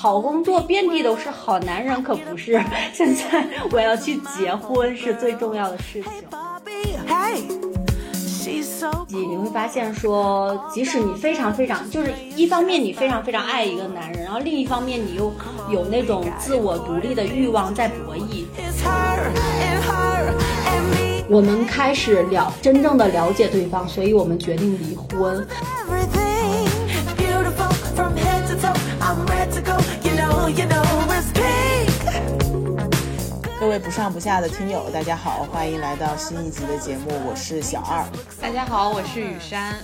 好工作遍地都是，好男人可不是。现在我要去结婚是最重要的事情。你你会发现说，即使你非常非常，就是一方面你非常非常爱一个男人，然后另一方面你又有那种自我独立的欲望在博弈。我们开始了真正的了解对方，所以我们决定离婚。各位不上不下的听友，大家好，欢迎来到新一集的节目，我是小二。大家好，我是雨山。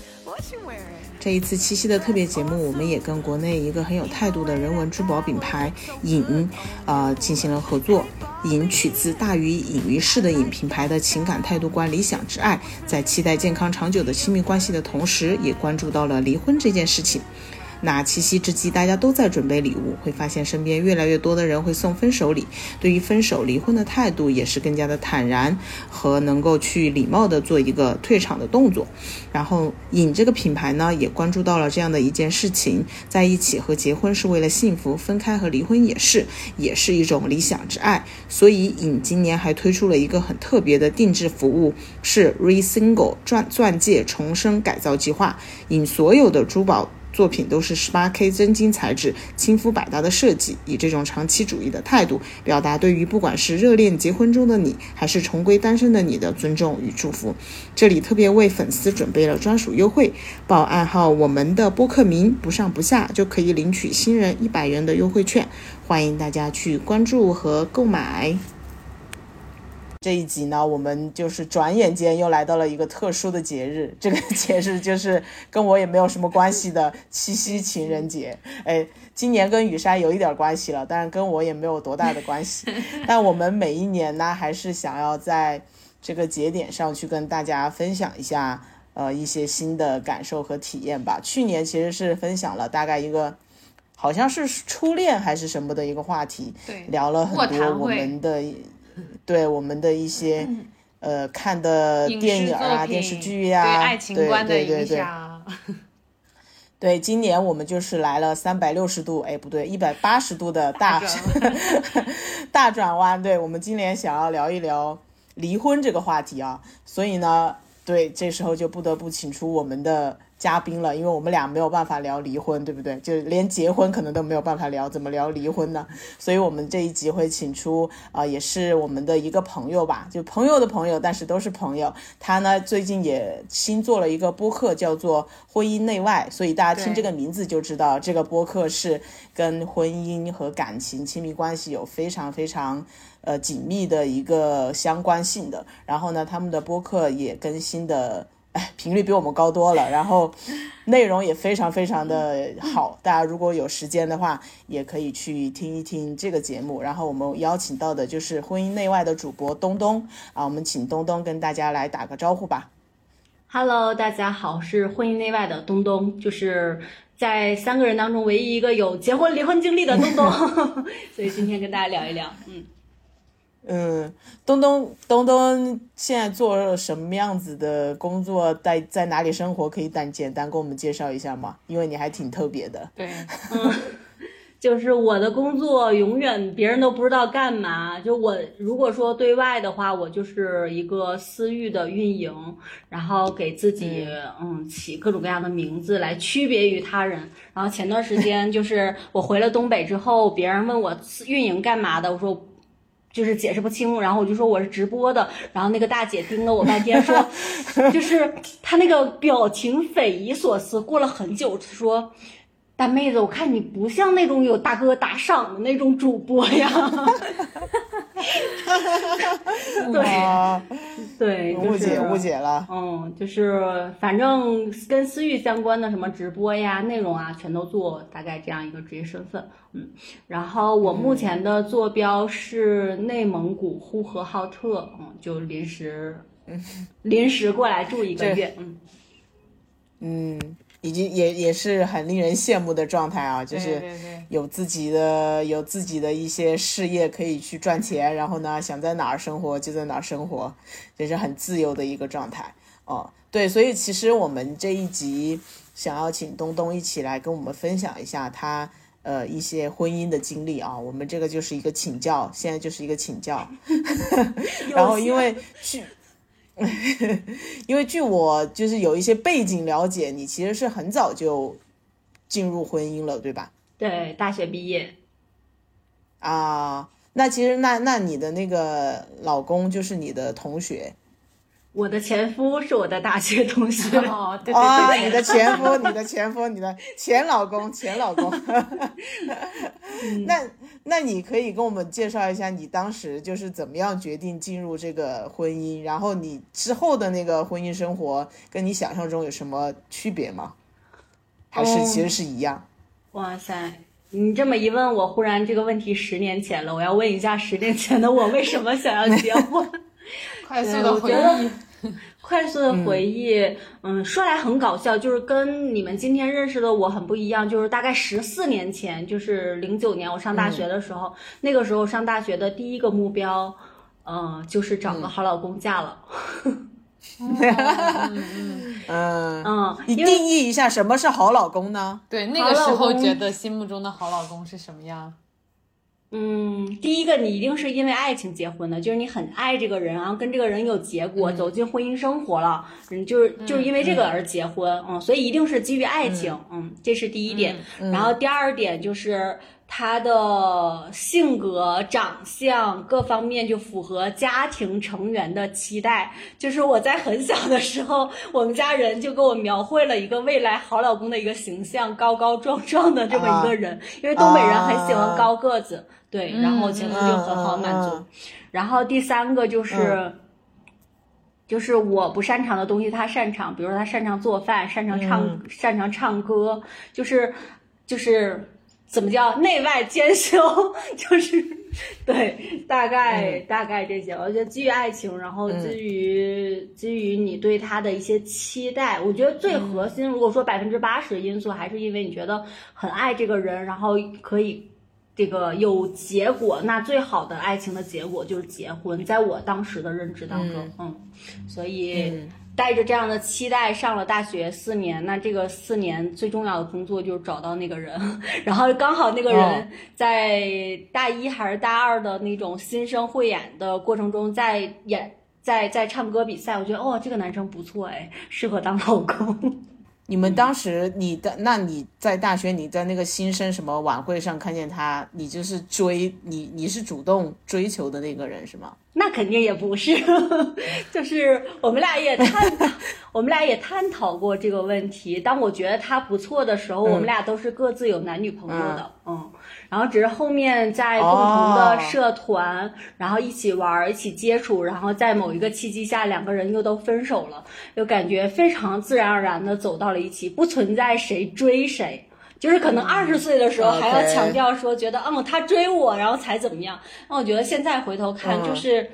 这一次七夕的特别节目，我们也跟国内一个很有态度的人文珠宝品牌影，呃，进行了合作。影取自大于隐于市的影品牌的情感态度观、理想之爱，在期待健康长久的亲密关系的同时，也关注到了离婚这件事情。那七夕之际，大家都在准备礼物，会发现身边越来越多的人会送分手礼。对于分手、离婚的态度，也是更加的坦然和能够去礼貌的做一个退场的动作。然后，影这个品牌呢，也关注到了这样的一件事情：在一起和结婚是为了幸福，分开和离婚也是，也是一种理想之爱。所以，影今年还推出了一个很特别的定制服务，是 Re Single 钻钻戒重生改造计划。影所有的珠宝。作品都是十八 K 真金材质，亲肤百搭的设计，以这种长期主义的态度，表达对于不管是热恋结婚中的你，还是重归单身的你的尊重与祝福。这里特别为粉丝准备了专属优惠，报暗号我们的播客名不上不下，就可以领取新人一百元的优惠券，欢迎大家去关注和购买。这一集呢，我们就是转眼间又来到了一个特殊的节日，这个节日就是跟我也没有什么关系的七夕情人节。哎，今年跟雨山有一点关系了，但是跟我也没有多大的关系。但我们每一年呢，还是想要在这个节点上去跟大家分享一下，呃，一些新的感受和体验吧。去年其实是分享了大概一个，好像是初恋还是什么的一个话题，对，聊了很多我们的。对我们的一些呃看的电影啊、电视剧呀，对爱情观的影响。对，今年我们就是来了三百六十度，哎，不对，一百八十度的大大转弯。对我们今年想要聊一聊离婚这个话题啊，所以呢，对，这时候就不得不请出我们的。嘉宾了，因为我们俩没有办法聊离婚，对不对？就连结婚可能都没有办法聊，怎么聊离婚呢？所以我们这一集会请出啊，也是我们的一个朋友吧，就朋友的朋友，但是都是朋友。他呢最近也新做了一个播客，叫做《婚姻内外》，所以大家听这个名字就知道，这个播客是跟婚姻和感情、亲密关系有非常非常呃紧密的一个相关性的。然后呢，他们的播客也更新的。频率比我们高多了，然后内容也非常非常的好。大家如果有时间的话，也可以去听一听这个节目。然后我们邀请到的就是婚姻内外的主播东东啊，我们请东东跟大家来打个招呼吧。Hello，大家好，是婚姻内外的东东，就是在三个人当中唯一一个有结婚离婚经历的东东，所以今天跟大家聊一聊，嗯。嗯，东东东东现在做什么样子的工作？在在哪里生活？可以单简单给我们介绍一下吗？因为你还挺特别的。对，嗯，就是我的工作永远别人都不知道干嘛。就我如果说对外的话，我就是一个私域的运营，然后给自己嗯起各种各样的名字来区别于他人。然后前段时间就是我回了东北之后，别人问我运营干嘛的，我说。就是解释不清，然后我就说我是直播的，然后那个大姐盯了我半天，说，就是她那个表情匪夷所思。过了很久，说。大妹子，我看你不像那种有大哥打赏的那种主播呀。对，对，误解误解了。嗯，就是反正跟私域相关的什么直播呀、内容啊，全都做，大概这样一个职业身份。嗯，然后我目前的坐标是内蒙古呼和浩特，嗯，就临时 临时过来住一个月。嗯，嗯。已经也也是很令人羡慕的状态啊，就是有自己的有自己的一些事业可以去赚钱，然后呢想在哪儿生活就在哪儿生活，这是很自由的一个状态哦。对，所以其实我们这一集想要请东东一起来跟我们分享一下他呃一些婚姻的经历啊。我们这个就是一个请教，现在就是一个请教。然后因为据 因为据我就是有一些背景了解，你其实是很早就进入婚姻了，对吧？对，大学毕业。啊，那其实那那你的那个老公就是你的同学。我的前夫是我的大学同学 哦，对对对，你的前夫，你的前夫，你的前老公，前老公。那那你可以跟我们介绍一下你当时就是怎么样决定进入这个婚姻，然后你之后的那个婚姻生活跟你想象中有什么区别吗？还是其实是一样？哇塞，你这么一问，我忽然这个问题十年前了，我要问一下十年前的我为什么想要结婚？快速的回忆。快速的回忆，嗯，说来很搞笑，就是跟你们今天认识的我很不一样。就是大概十四年前，就是零九年我上大学的时候，那个时候上大学的第一个目标，嗯，就是找个好老公嫁了。嗯嗯，你定义一下什么是好老公呢？对，那个时候觉得心目中的好老公是什么样？嗯，第一个你一定是因为爱情结婚的，就是你很爱这个人，然后跟这个人有结果，走进婚姻生活了，嗯，就是就是因为这个而结婚，嗯，所以一定是基于爱情，嗯，这是第一点。然后第二点就是。他的性格、长相各方面就符合家庭成员的期待。就是我在很小的时候，我们家人就给我描绘了一个未来好老公的一个形象，高高壮壮的这么一个人。因为东北人很喜欢高个子，对，然后前夫就很好满足。然后第三个就是，就是我不擅长的东西他擅长，比如说他擅长做饭，擅长唱，擅长唱歌，就是就是。怎么叫内外兼修？就是对，大概大概这些。我觉得基于爱情，然后基于基于你对他的一些期待，我觉得最核心，如果说百分之八十的因素，还是因为你觉得很爱这个人，然后可以这个有结果。那最好的爱情的结果就是结婚，在我当时的认知当中，嗯，所以。带着这样的期待上了大学四年，那这个四年最重要的工作就是找到那个人，然后刚好那个人在大一还是大二的那种新生汇演的过程中，在演在在唱歌比赛，我觉得哦这个男生不错哎，适合当老公。你们当时你的那你在大学你在那个新生什么晚会上看见他，你就是追你你是主动追求的那个人是吗？那肯定也不是，就是我们俩也探讨，我们俩也探讨过这个问题。当我觉得他不错的时候，我们俩都是各自有男女朋友的，嗯，然后只是后面在共同的社团，然后一起玩，一起接触，然后在某一个契机下，两个人又都分手了，又感觉非常自然而然的走到了一起，不存在谁追谁。就是可能二十岁的时候还要强调说，觉得嗯他追我，然后才怎么样？那我觉得现在回头看，就是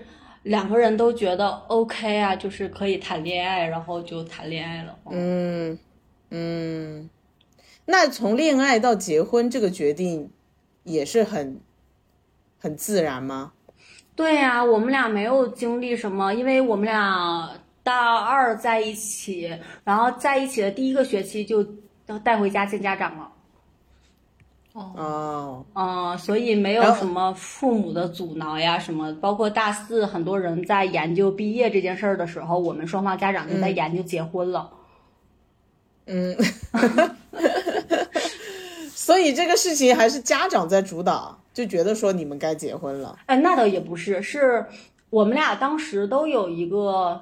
两个人都觉得 OK 啊，就是可以谈恋爱，然后就谈恋爱了。嗯嗯，那从恋爱到结婚这个决定也是很很自然吗？对呀，我们俩没有经历什么，因为我们俩大二在一起，然后在一起的第一个学期就带回家见家长了。哦，嗯，所以没有什么父母的阻挠呀，什么，包括大四很多人在研究毕业这件事儿的时候，我们双方家长就在研究结婚了。嗯，所以这个事情还是家长在主导，就觉得说你们该结婚了。哎，那倒也不是，是我们俩当时都有一个。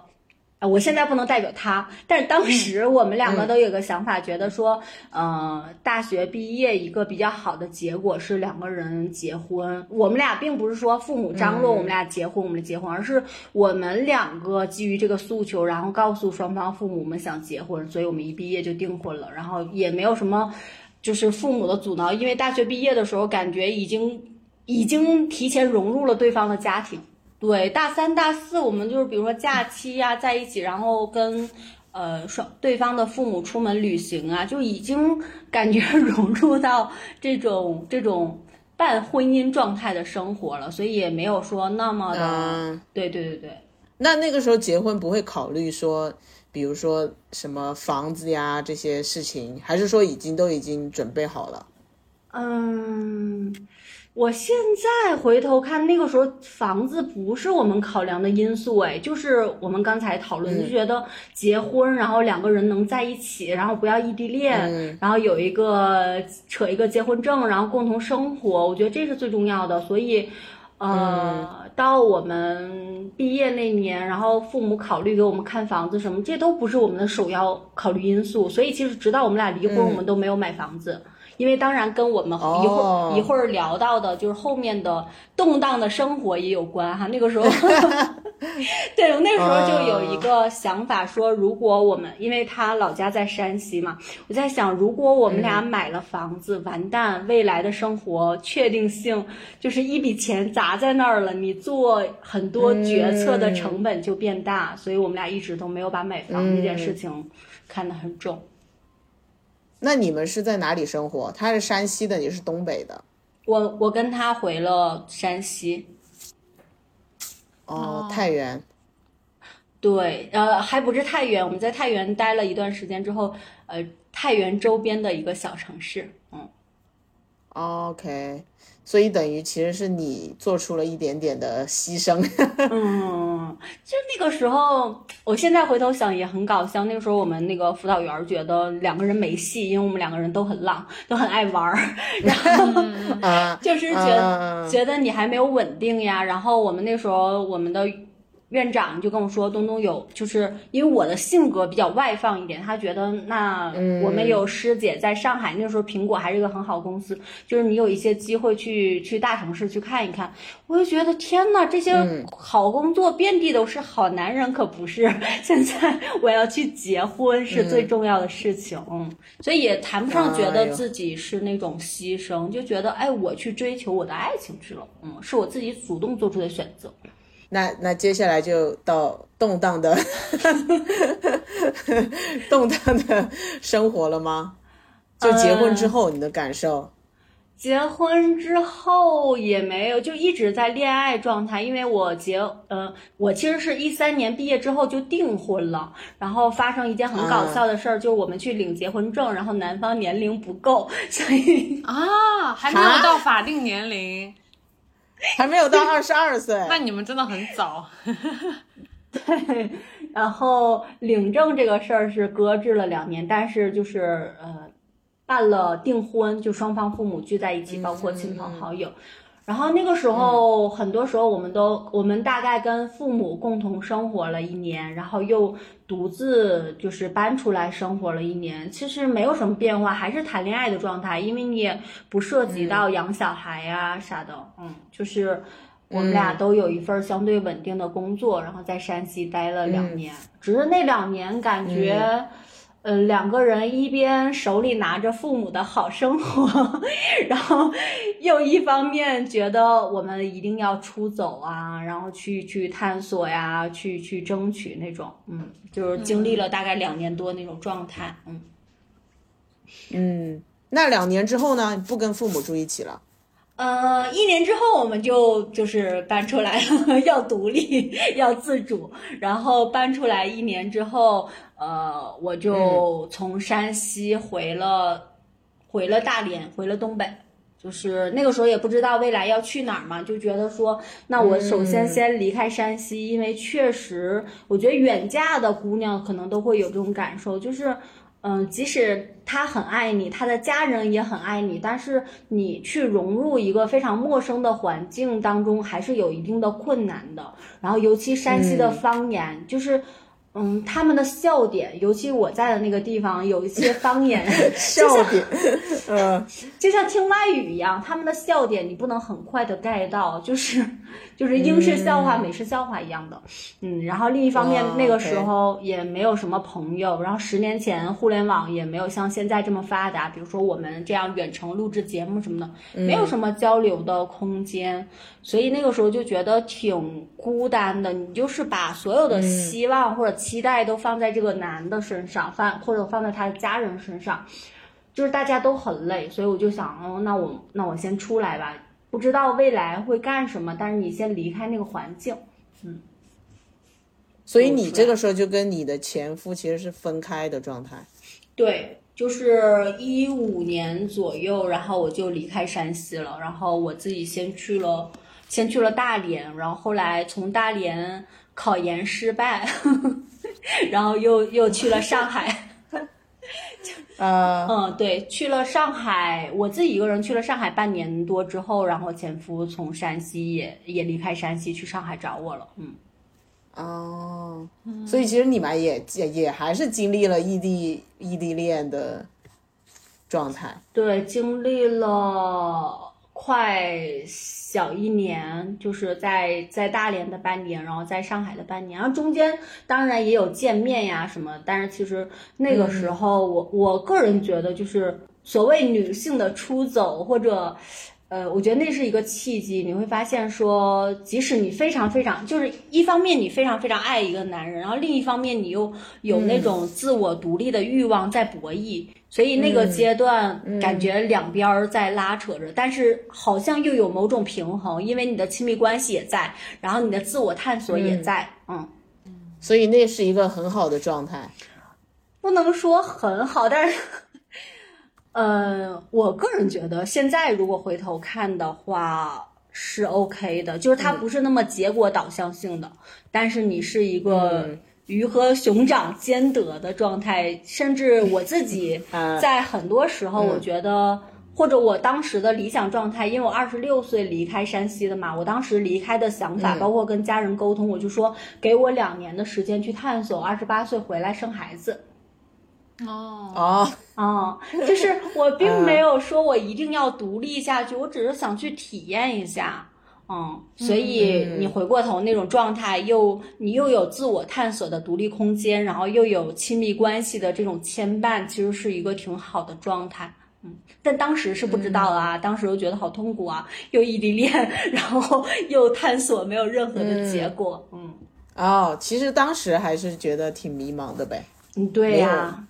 啊，我现在不能代表他，但是当时我们两个都有个想法，觉得说，呃，大学毕业一个比较好的结果是两个人结婚。我们俩并不是说父母张罗我们俩结婚，我们结婚，而是我们两个基于这个诉求，然后告诉双方父母我们想结婚，所以我们一毕业就订婚了，然后也没有什么就是父母的阻挠，因为大学毕业的时候感觉已经已经提前融入了对方的家庭。对，大三、大四，我们就是比如说假期呀，在一起，然后跟，呃，双对方的父母出门旅行啊，就已经感觉 融入到这种这种半婚姻状态的生活了，所以也没有说那么的，对对对对。那那个时候结婚不会考虑说，比如说什么房子呀这些事情，还是说已经都已经准备好了？嗯，我现在回头看，那个时候房子不是我们考量的因素，哎，就是我们刚才讨论，就觉得结婚，然后两个人能在一起，然后不要异地恋，然后有一个扯一个结婚证，然后共同生活，我觉得这是最重要的。所以，呃，到我们毕业那年，然后父母考虑给我们看房子什么，这都不是我们的首要考虑因素。所以，其实直到我们俩离婚，我们都没有买房子。因为当然跟我们一会儿一会儿聊到的，就是后面的动荡的生活也有关哈。那个时候，对，我那时候就有一个想法说，如果我们因为他老家在山西嘛，我在想，如果我们俩买了房子，完蛋，未来的生活确定性就是一笔钱砸在那儿了，你做很多决策的成本就变大，所以我们俩一直都没有把买房这件事情看得很重。那你们是在哪里生活？他是山西的，你是东北的。我我跟他回了山西。哦，太原。对，呃，还不是太原，我们在太原待了一段时间之后，呃，太原周边的一个小城市，嗯。OK。所以等于其实是你做出了一点点的牺牲。嗯，就那个时候，我现在回头想也很搞笑。那个时候我们那个辅导员觉得两个人没戏，因为我们两个人都很浪，都很爱玩儿，然后就是觉得觉得你还没有稳定呀。然后我们那时候我们的。院长就跟我说：“东东有，就是因为我的性格比较外放一点，他觉得那我们有师姐在上海，那时候苹果还是一个很好公司，就是你有一些机会去去大城市去看一看。我就觉得天呐，这些好工作遍地都是，好男人可不是。现在我要去结婚是最重要的事情，嗯，所以也谈不上觉得自己是那种牺牲，就觉得哎，我去追求我的爱情去了，嗯，是我自己主动做出的选择。”那那接下来就到动荡的动荡的生活了吗？就结婚之后你的感受？结婚之后也没有，就一直在恋爱状态。因为我结，呃，我其实是一三年毕业之后就订婚了，然后发生一件很搞笑的事儿，就是我们去领结婚证，然后男方年龄不够，所以啊，还没有到法定年龄。还没有到二十二岁，那你们真的很早。对，然后领证这个事儿是搁置了两年，但是就是呃，办了订婚，就双方父母聚在一起，包括亲朋好友。然后那个时候，很多时候我们都，我们大概跟父母共同生活了一年，然后又独自就是搬出来生活了一年。其实没有什么变化，还是谈恋爱的状态，因为你也不涉及到养小孩呀啥的。嗯，就是我们俩都有一份相对稳定的工作，然后在山西待了两年。只是那两年感觉。呃，两个人一边手里拿着父母的好生活，然后又一方面觉得我们一定要出走啊，然后去去探索呀，去去争取那种，嗯，就是经历了大概两年多那种状态，嗯，嗯，那两年之后呢，不跟父母住一起了？呃，一年之后我们就就是搬出来了，要独立，要自主。然后搬出来一年之后，呃，我就从山西回了，回了大连，回了东北。就是那个时候也不知道未来要去哪儿嘛，就觉得说，那我首先先离开山西，因为确实，我觉得远嫁的姑娘可能都会有这种感受，就是。嗯，即使他很爱你，他的家人也很爱你，但是你去融入一个非常陌生的环境当中，还是有一定的困难的。然后，尤其山西的方言，就是。嗯，他们的笑点，尤其我在的那个地方，有一些方言。笑点，嗯，就像听外语一样，他们的笑点你不能很快的 get 到，就是就是英式笑话、美式笑话一样的。嗯，然后另一方面，那个时候也没有什么朋友，然后十年前互联网也没有像现在这么发达，比如说我们这样远程录制节目什么的，没有什么交流的空间，所以那个时候就觉得挺孤单的。你就是把所有的希望或者期待都放在这个男的身上，放或者放在他的家人身上，就是大家都很累，所以我就想，哦，那我那我先出来吧，不知道未来会干什么，但是你先离开那个环境，嗯。所以你这个时候就跟你的前夫其实是分开的状态。对。就是一五年左右，然后我就离开山西了，然后我自己先去了，先去了大连，然后后来从大连考研失败，然后又又去了上海。呃，嗯，对，去了上海，我自己一个人去了上海半年多之后，然后前夫从山西也也离开山西去上海找我了，嗯。哦，所以其实你们也也也还是经历了异地异地恋的状态。对，经历了快小一年，就是在在大连的半年，然后在上海的半年，然后中间当然也有见面呀什么，但是其实那个时候我我个人觉得就是所谓女性的出走或者。呃，我觉得那是一个契机，你会发现说，即使你非常非常，就是一方面你非常非常爱一个男人，然后另一方面你又有那种自我独立的欲望在博弈，所以那个阶段感觉两边儿在拉扯着，但是好像又有某种平衡，因为你的亲密关系也在，然后你的自我探索也在，嗯，所以那是一个很好的状态，不能说很好，但是。呃，我个人觉得现在如果回头看的话是 OK 的，就是它不是那么结果导向性的，但是你是一个鱼和熊掌兼得的状态，甚至我自己 在很多时候，我觉得或者我当时的理想状态，因为我二十六岁离开山西的嘛，我当时离开的想法，包括跟家人沟通，我就说给我两年的时间去探索，二十八岁回来生孩子。哦。哦。哦，就是我并没有说我一定要独立下去，我只是想去体验一下，嗯，所以你回过头那种状态，又你又有自我探索的独立空间，然后又有亲密关系的这种牵绊，其实是一个挺好的状态，嗯，但当时是不知道啊，当时又觉得好痛苦啊，又异地恋，然后又探索没有任何的结果，嗯，哦，其实当时还是觉得挺迷茫的呗，嗯，对呀。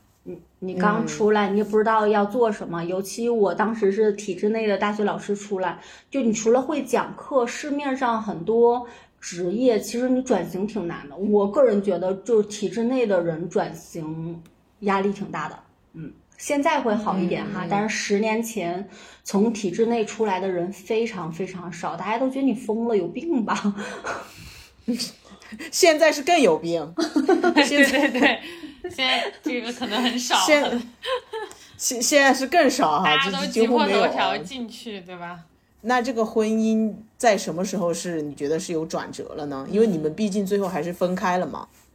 你刚出来，你也不知道要做什么。尤其我当时是体制内的大学老师出来，就你除了会讲课，市面上很多职业其实你转型挺难的。我个人觉得，就体制内的人转型压力挺大的。嗯，现在会好一点哈，但是十年前从体制内出来的人非常非常少，大家都觉得你疯了，有病吧？现在是更有病。对对对。现在这个可能很少，现现现在是更少哈，大家都挤破头条进去，对吧？那这个婚姻在什么时候是你觉得是有转折了呢？因为你们毕竟最后还是分开了嘛。嗯，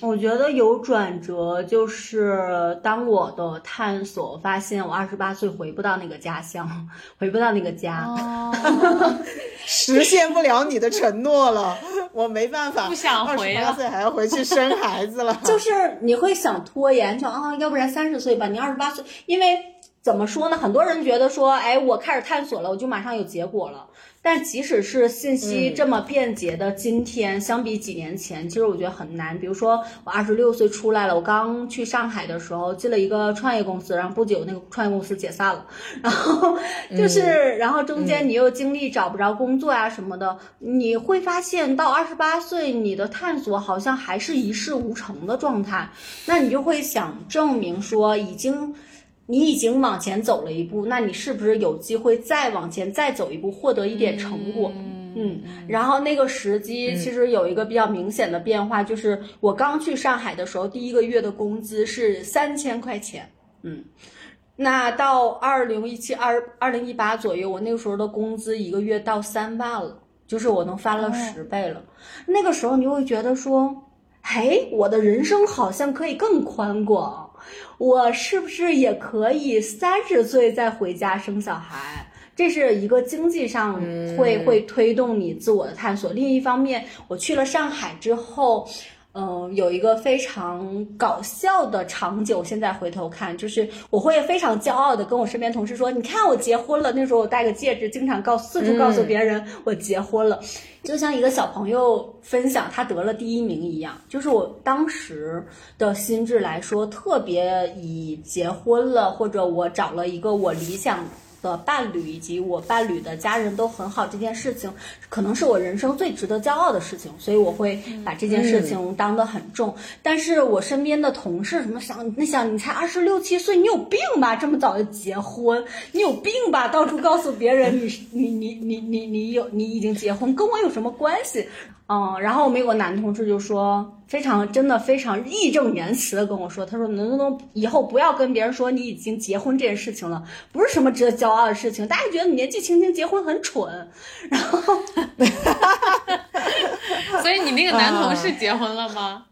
我觉得有转折，就是当我的探索发现，我二十八岁回不到那个家乡，回不到那个家，实现不了你的承诺了，我没办法，不想回了，二十八岁还要回去生孩子了。就是你会想拖延，就啊，要不然三十岁吧，你二十八岁，因为怎么说呢？很多人觉得说，哎，我开始探索了，我就马上有结果了。但即使是信息这么便捷的今天，相比几年前，其实我觉得很难。比如说，我二十六岁出来了，我刚去上海的时候进了一个创业公司，然后不久那个创业公司解散了，然后就是，然后中间你又经历找不着工作啊什么的，你会发现到二十八岁，你的探索好像还是一事无成的状态，那你就会想证明说已经。你已经往前走了一步，那你是不是有机会再往前再走一步，获得一点成果？嗯，然后那个时机其实有一个比较明显的变化，就是我刚去上海的时候，第一个月的工资是三千块钱。嗯，那到二零一七二二零一八左右，我那个时候的工资一个月到三万了，就是我能翻了十倍了。那个时候你会觉得说，嘿，我的人生好像可以更宽广。我是不是也可以三十岁再回家生小孩？这是一个经济上会会推动你自我的探索。另一方面，我去了上海之后。嗯，有一个非常搞笑的场景，现在回头看，就是我会非常骄傲的跟我身边同事说：“你看我结婚了。”那时候我戴个戒指，经常告四处告诉别人我结婚了，就像一个小朋友分享他得了第一名一样。就是我当时的心智来说，特别以结婚了或者我找了一个我理想的伴侣以及我伴侣的家人都很好，这件事情可能是我人生最值得骄傲的事情，所以我会把这件事情当得很重。但是我身边的同事什么想，那想你才二十六七岁，你有病吧？这么早就结婚，你有病吧？到处告诉别人你你你你你你有你已经结婚，跟我有什么关系？嗯，然后我们有个男同事就说，非常真的非常义正言辞的跟我说，他说能不能以后不要跟别人说你已经结婚这件事情了，不是什么值得骄傲的事情，大家觉得你年纪轻轻结婚很蠢。然后，所以你那个男同事结婚了吗？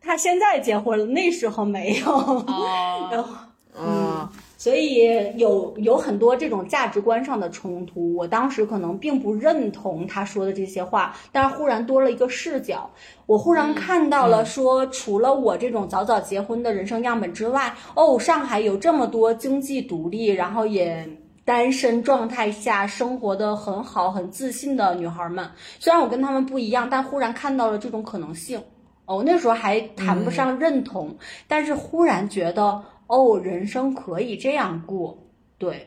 他现在结婚了，那时候没有。哦，然后，嗯，所以有有很多这种价值观上的冲突。我当时可能并不认同他说的这些话，但是忽然多了一个视角，我忽然看到了说，除了我这种早早结婚的人生样本之外，哦，上海有这么多经济独立，然后也单身状态下生活的很好、很自信的女孩们。虽然我跟她们不一样，但忽然看到了这种可能性。哦，那时候还谈不上认同，但是忽然觉得，哦，人生可以这样过，对，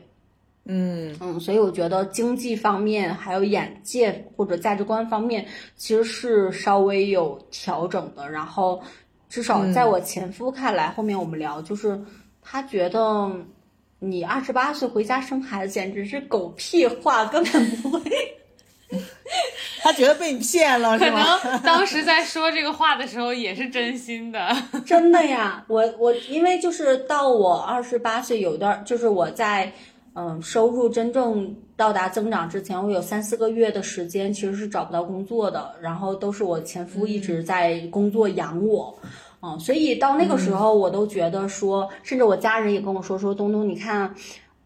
嗯嗯，所以我觉得经济方面还有眼界或者价值观方面，其实是稍微有调整的。然后，至少在我前夫看来，后面我们聊，就是他觉得你二十八岁回家生孩子简直是狗屁话，根本不会。他觉得被你骗了可？能 当时在说这个话的时候也是真心的。真的呀，我我因为就是到我二十八岁有一段，就是我在嗯收入真正到达增长之前，我有三四个月的时间其实是找不到工作的，然后都是我前夫一直在工作养我。嗯，所以到那个时候，我都觉得说，甚至我家人也跟我说说，东东，你看，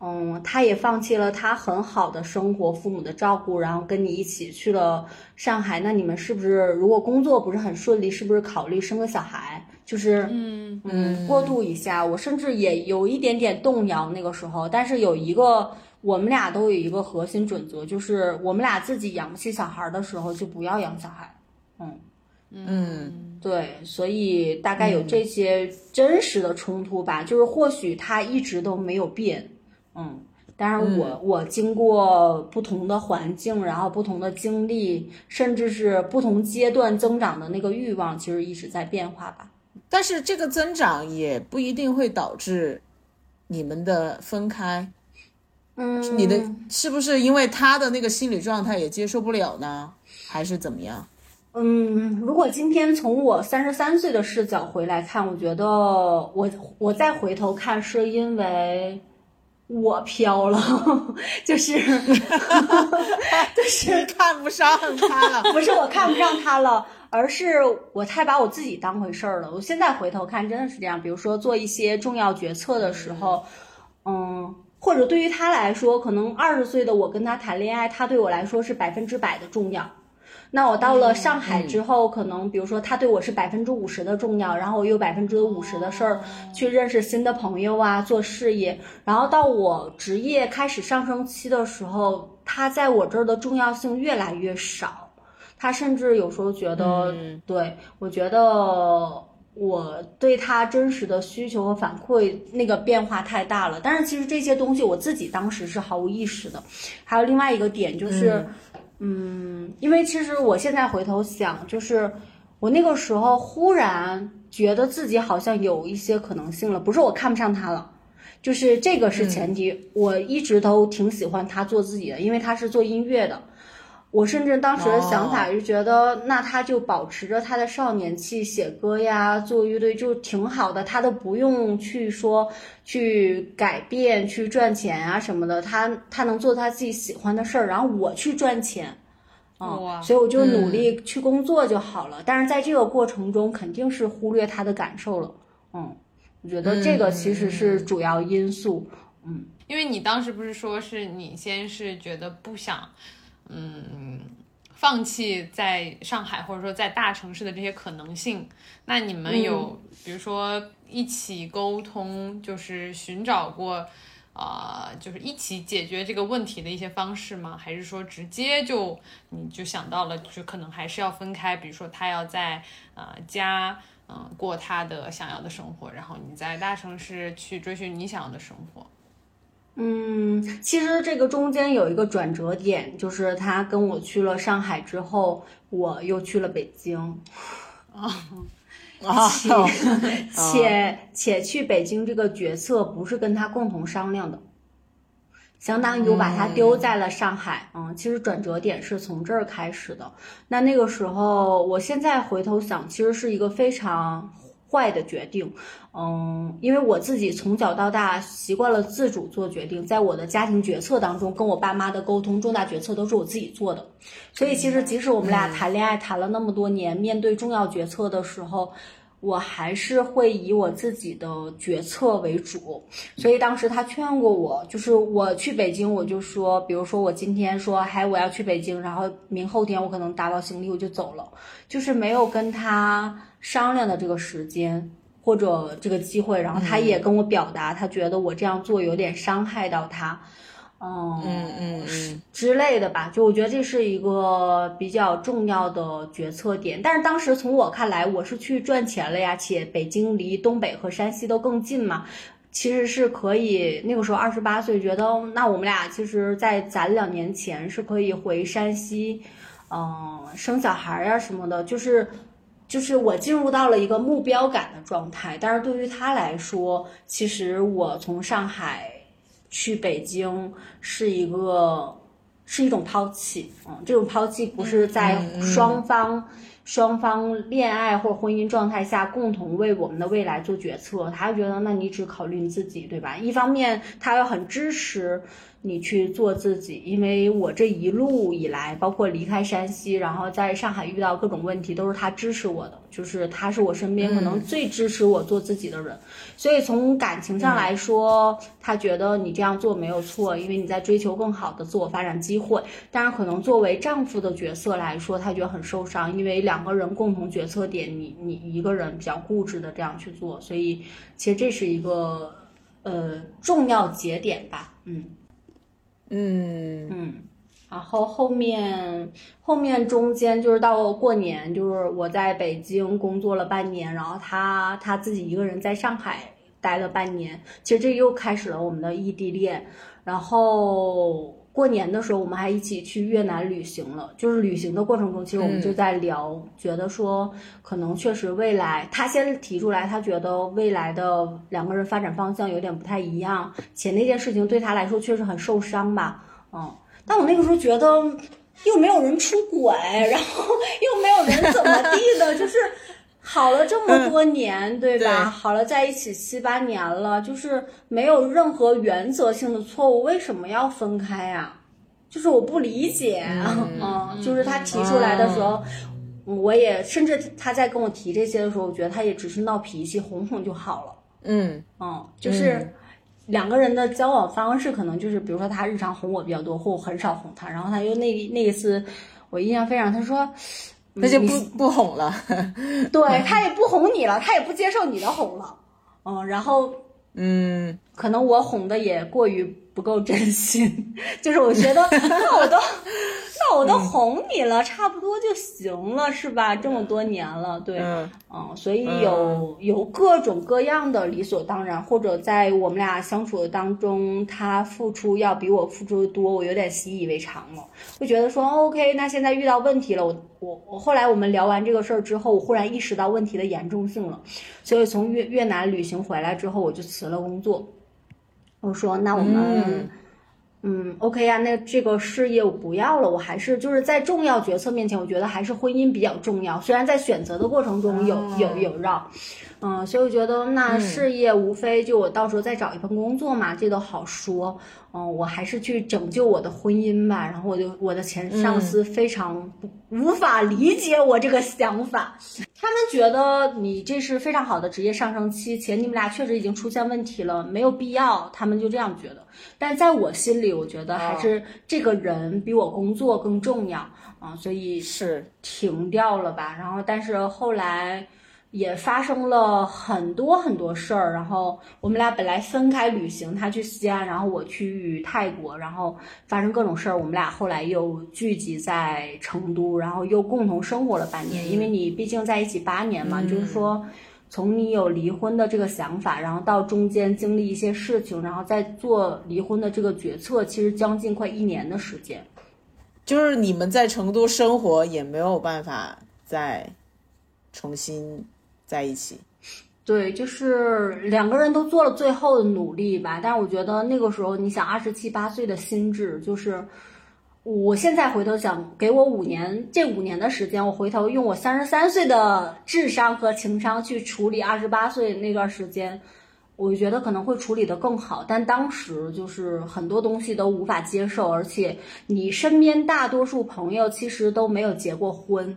嗯，他也放弃了他很好的生活、父母的照顾，然后跟你一起去了上海。那你们是不是如果工作不是很顺利，是不是考虑生个小孩？就是嗯嗯，过渡一下。我甚至也有一点点动摇那个时候，但是有一个我们俩都有一个核心准则，就是我们俩自己养不起小孩的时候，就不要养小孩。嗯。嗯对，所以大概有这些真实的冲突吧，就是或许他一直都没有变，嗯，当然我、我经过不同的环境，然后不同的经历，甚至是不同阶段增长的那个欲望，其实一直在变化吧。但是这个增长也不一定会导致你们的分开。嗯，你的是不是因为他的那个心理状态也接受不了呢？还是怎么样？嗯，如果今天从我三十三岁的视角回来看，我觉得我我再回头看，是因为我飘了，就是 就是看不上他了。不是我看不上他了，而是我太把我自己当回事儿了。我现在回头看，真的是这样。比如说做一些重要决策的时候，嗯，或者对于他来说，可能二十岁的我跟他谈恋爱，他对我来说是百分之百的重要。那我到了上海之后，可能比如说他对我是百分之五十的重要，然后我有百分之五十的事儿去认识新的朋友啊，做事业。然后到我职业开始上升期的时候，他在我这儿的重要性越来越少。他甚至有时候觉得，对我觉得我对他真实的需求和反馈那个变化太大了。但是其实这些东西我自己当时是毫无意识的。还有另外一个点就是。嗯，因为其实我现在回头想，就是我那个时候忽然觉得自己好像有一些可能性了，不是我看不上他了，就是这个是前提。我一直都挺喜欢他做自己的，因为他是做音乐的。我甚至当时的想法就觉得，那他就保持着他的少年气，写歌呀，做乐队就挺好的，他都不用去说去改变、去赚钱啊什么的，他他能做他自己喜欢的事儿，然后我去赚钱，哇嗯，所以我就努力去工作就好了。但是在这个过程中，肯定是忽略他的感受了，嗯，我觉得这个其实是主要因素，嗯。因为你当时不是说是你先是觉得不想，嗯，放弃在上海或者说在大城市的这些可能性，那你们有、比如说一起沟通，就是寻找过，呃，就是一起解决这个问题的一些方式吗？还是说直接就你就想到了，就可能还是要分开，比如说他要在呃家。嗯，过他的想要的生活，然后你在大城市去追寻你想要的生活。嗯，其实这个中间有一个转折点，就是他跟我去了上海之后，我又去了北京。啊啊，且且且去北京这个决策不是跟他共同商量的，相当于我把他丢在了上海。嗯，其实转折点是从这儿开始的。那那个时候，我现在回头想，其实是一个非常坏的决定。嗯，因为我自己从小到大习惯了自主做决定，在我的家庭决策当中，跟我爸妈的沟通，重大决策都是我自己做的。所以其实即使我们俩谈恋爱谈了那么多年，面对重要决策的时候，我还是会以我自己的决策为主。所以当时他劝过我，就是我去北京，我就说，比如说我今天说，嗨，我要去北京，然后明后天我可能打包行李我就走了，就是没有跟他商量的这个时间。或者这个机会，然后他也跟我表达，他觉得我这样做有点伤害到他，嗯嗯嗯嗯之类的吧。就我觉得这是一个比较重要的决策点。但是当时从我看来，我是去赚钱了呀，且北京离东北和山西都更近嘛，其实是可以。那个时候二十八岁，觉得那我们俩其实在攒两年前是可以回山西，嗯，生小孩呀什么的，就是。就是我进入到了一个目标感的状态，但是对于他来说，其实我从上海去北京是一个是一种抛弃，嗯，这种抛弃不是在双方双方恋爱或婚姻状态下共同为我们的未来做决策，他觉得那你只考虑你自己，对吧？一方面他又很支持。你去做自己，因为我这一路以来，包括离开山西，然后在上海遇到各种问题，都是他支持我的，就是他是我身边可能最支持我做自己的人。所以从感情上来说，他觉得你这样做没有错，因为你在追求更好的自我发展机会。但是可能作为丈夫的角色来说，他觉得很受伤，因为两个人共同决策点，你你一个人比较固执的这样去做，所以其实这是一个呃重要节点吧，嗯。嗯嗯，然后后面后面中间就是到过年，就是我在北京工作了半年，然后他他自己一个人在上海待了半年，其实这又开始了我们的异地恋。然后过年的时候，我们还一起去越南旅行了。就是旅行的过程中，其实我们就在聊，觉得说可能确实未来，他先提出来，他觉得未来的两个人发展方向有点不太一样，且那件事情对他来说确实很受伤吧。嗯，但我那个时候觉得又没有人出轨，然后又没有人怎么地的，就是好了这么多年，对吧？好了在一起七八年了，就是没有任何原则性的错误，为什么要分开呀？就是我不理解，嗯，就是他提出来的时候，我也甚至他在跟我提这些的时候，我觉得他也只是闹脾气，哄哄就好了。嗯嗯，就是。两个人的交往方式可能就是，比如说他日常哄我比较多，或我很少哄他。然后他又那那一次，我印象非常，他说，那就不不哄了。对他也不哄你了，他也不接受你的哄了。嗯，然后嗯，可能我哄的也过于不够真心，就是我觉得那我都。那我都 哄你了，差不多就行了，是吧？这么多年了，对，嗯，所以有有各种各样的理所当然，或者在我们俩相处的当中，他付出要比我付出的多，我有点习以为常了，会觉得说，OK，那现在遇到问题了，我我我后来我们聊完这个事儿之后，我忽然意识到问题的严重性了，所以从越越南旅行回来之后，我就辞了工作，我说，那我们。嗯，OK 呀，那这个事业我不要了，我还是就是在重要决策面前，我觉得还是婚姻比较重要。虽然在选择的过程中有有有绕，嗯，所以我觉得那事业无非就我到时候再找一份工作嘛，这都好说。嗯，我还是去拯救我的婚姻吧。然后我就我的前上司非常无法理解我这个想法，他们觉得你这是非常好的职业上升期，且你们俩确实已经出现问题了，没有必要，他们就这样觉得。但在我心里，我觉得还是这个人比我工作更重要啊，所以是停掉了吧。然后，但是后来。也发生了很多很多事儿，然后我们俩本来分开旅行，他去西安，然后我去泰国，然后发生各种事儿，我们俩后来又聚集在成都，然后又共同生活了半年。因为你毕竟在一起八年嘛，就是说从你有离婚的这个想法，然后到中间经历一些事情，然后再做离婚的这个决策，其实将近快一年的时间。就是你们在成都生活也没有办法再重新在一起。对，就是两个人都做了最后的努力吧。但是我觉得那个时候，你想二十七八岁的心智，就是我现在回头想，给我五年，这五年的时间，我回头用我三十三岁的智商和情商去处理二十八岁那段时间，我觉得可能会处理得更好。但当时就是很多东西都无法接受，而且你身边大多数朋友其实都没有结过婚。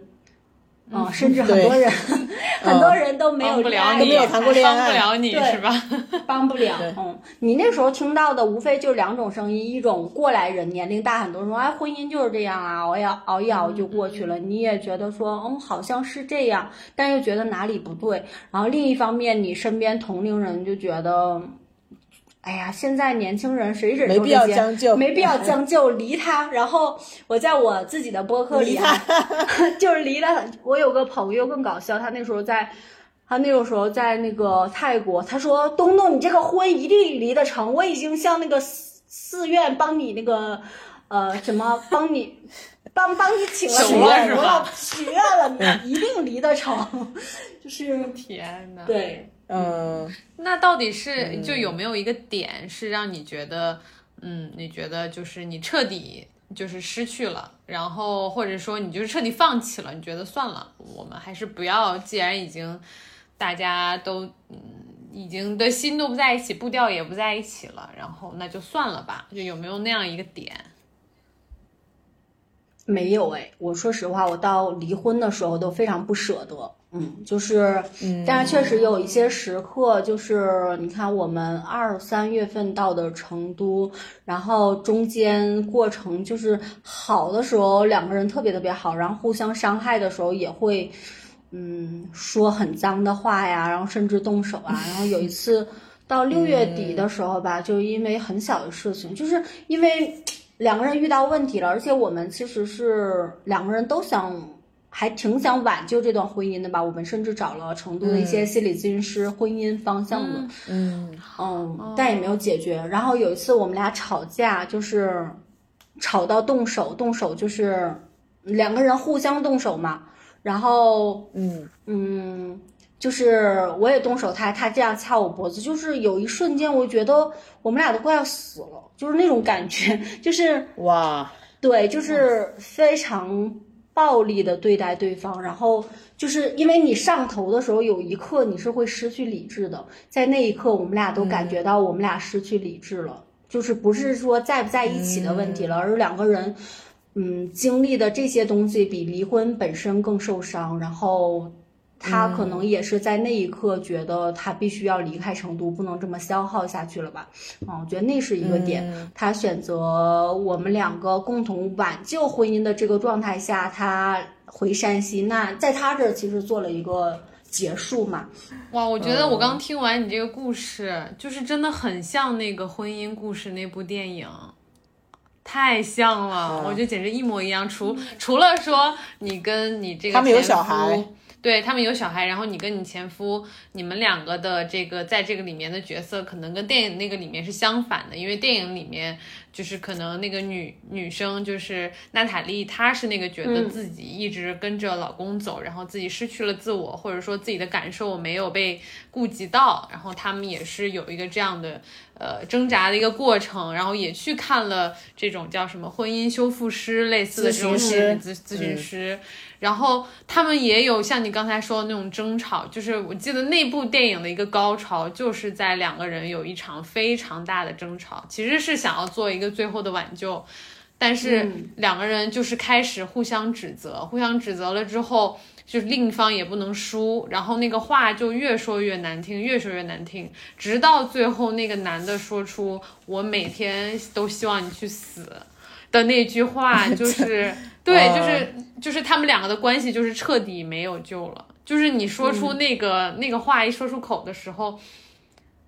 嗯，甚至很多人，很多人都没有都没有谈过恋爱帮不了你对是吧？帮不了。嗯，你那时候听到的无非就两种声音，一种过来人年龄大很多说，哎，婚姻就是这样啊，熬一熬一熬就过去了。你也觉得说，嗯，好像是这样，但又觉得哪里不对。然后另一方面，你身边同龄人就觉得。哎呀，现在年轻人谁忍受没必要这些将就。没必要将就，离他。然后我在我自己的播客里啊，就是离了很。我有个朋友更搞笑，他那时候在，他那个时候在那个泰国，他说：“东东，你这个婚一定离得成，我已经向那个寺寺院帮你那个，呃，什么 帮你。”帮帮你请了许谁愿是吧？我要许愿了，你一定离得成，就是天呐，对，嗯，那到底是就有没有一个点是让你觉得，嗯，你觉得就是你彻底就是失去了，然后或者说你就是彻底放弃了，你觉得算了，我们还是不要，既然已经大家都嗯已经的心都不在一起，步调也不在一起了，然后那就算了吧，就有没有那样一个点？没有哎，我说实话，我到离婚的时候都非常不舍得，嗯，就是，但是确实有一些时刻，就是你看我们二三月份到的成都，然后中间过程就是好的时候两个人特别特别好，然后互相伤害的时候也会，嗯，说很脏的话呀，然后甚至动手啊，然后有一次到六月底的时候吧，就因为很小的事情，就是因为。两个人遇到问题了，而且我们其实是两个人都想，还挺想挽救这段婚姻的吧。我们甚至找了成都的一些心理咨询师，婚姻方向的，嗯嗯，但也没有解决。然后有一次我们俩吵架，就是吵到动手，动手就是两个人互相动手嘛。然后嗯嗯，就是我也动手，他他这样掐我脖子，就是有一瞬间，我觉得我们俩都快要死了，就是那种感觉，就是哇，对，就是非常暴力的对待对方，然后就是因为你上头的时候，有一刻你是会失去理智的，在那一刻，我们俩都感觉到我们俩失去理智了，就是不是说在不在一起的问题了，而是两个人。嗯，经历的这些东西比离婚本身更受伤，然后他可能也是在那一刻觉得他必须要离开成都，不能这么消耗下去了吧？嗯，我觉得那是一个点。他选择我们两个共同挽救婚姻的这个状态下，他回山西，那在他这儿其实做了一个结束嘛。哇，我觉得我刚听完你这个故事，就是真的很像那个婚姻故事那部电影。太像了，我觉得简直一模一样。除除了说你跟你这个他们有小孩夫，对他们有小孩，然后你跟你前夫，你们两个的这个在这个里面的角色，可能跟电影那个里面是相反的，因为电影里面就是可能那个女女生就是娜塔莉，她是那个觉得自己一直跟着老公走，然后自己失去了自我，或者说自己的感受没有被顾及到，然后他们也是有一个这样的呃挣扎的一个过程，然后也去看了这种叫什么婚姻修复师类似的这种咨询心理师咨咨询师，然后他们也有像你刚才说的那种争吵，就是我记得那部电影的一个高潮，就是在两个人有一场非常大的争吵，其实是想要做一个最后的挽救，但是两个人就是开始互相指责，互相指责了之后，就是另一方也不能输，然后那个话就越说越难听，越说越难听，直到最后那个男的说出“我每天都希望你去死”的那句话，就 是对，就是就是他们两个的关系就是彻底没有救了。就是你说出那个、那个话一说出口的时候，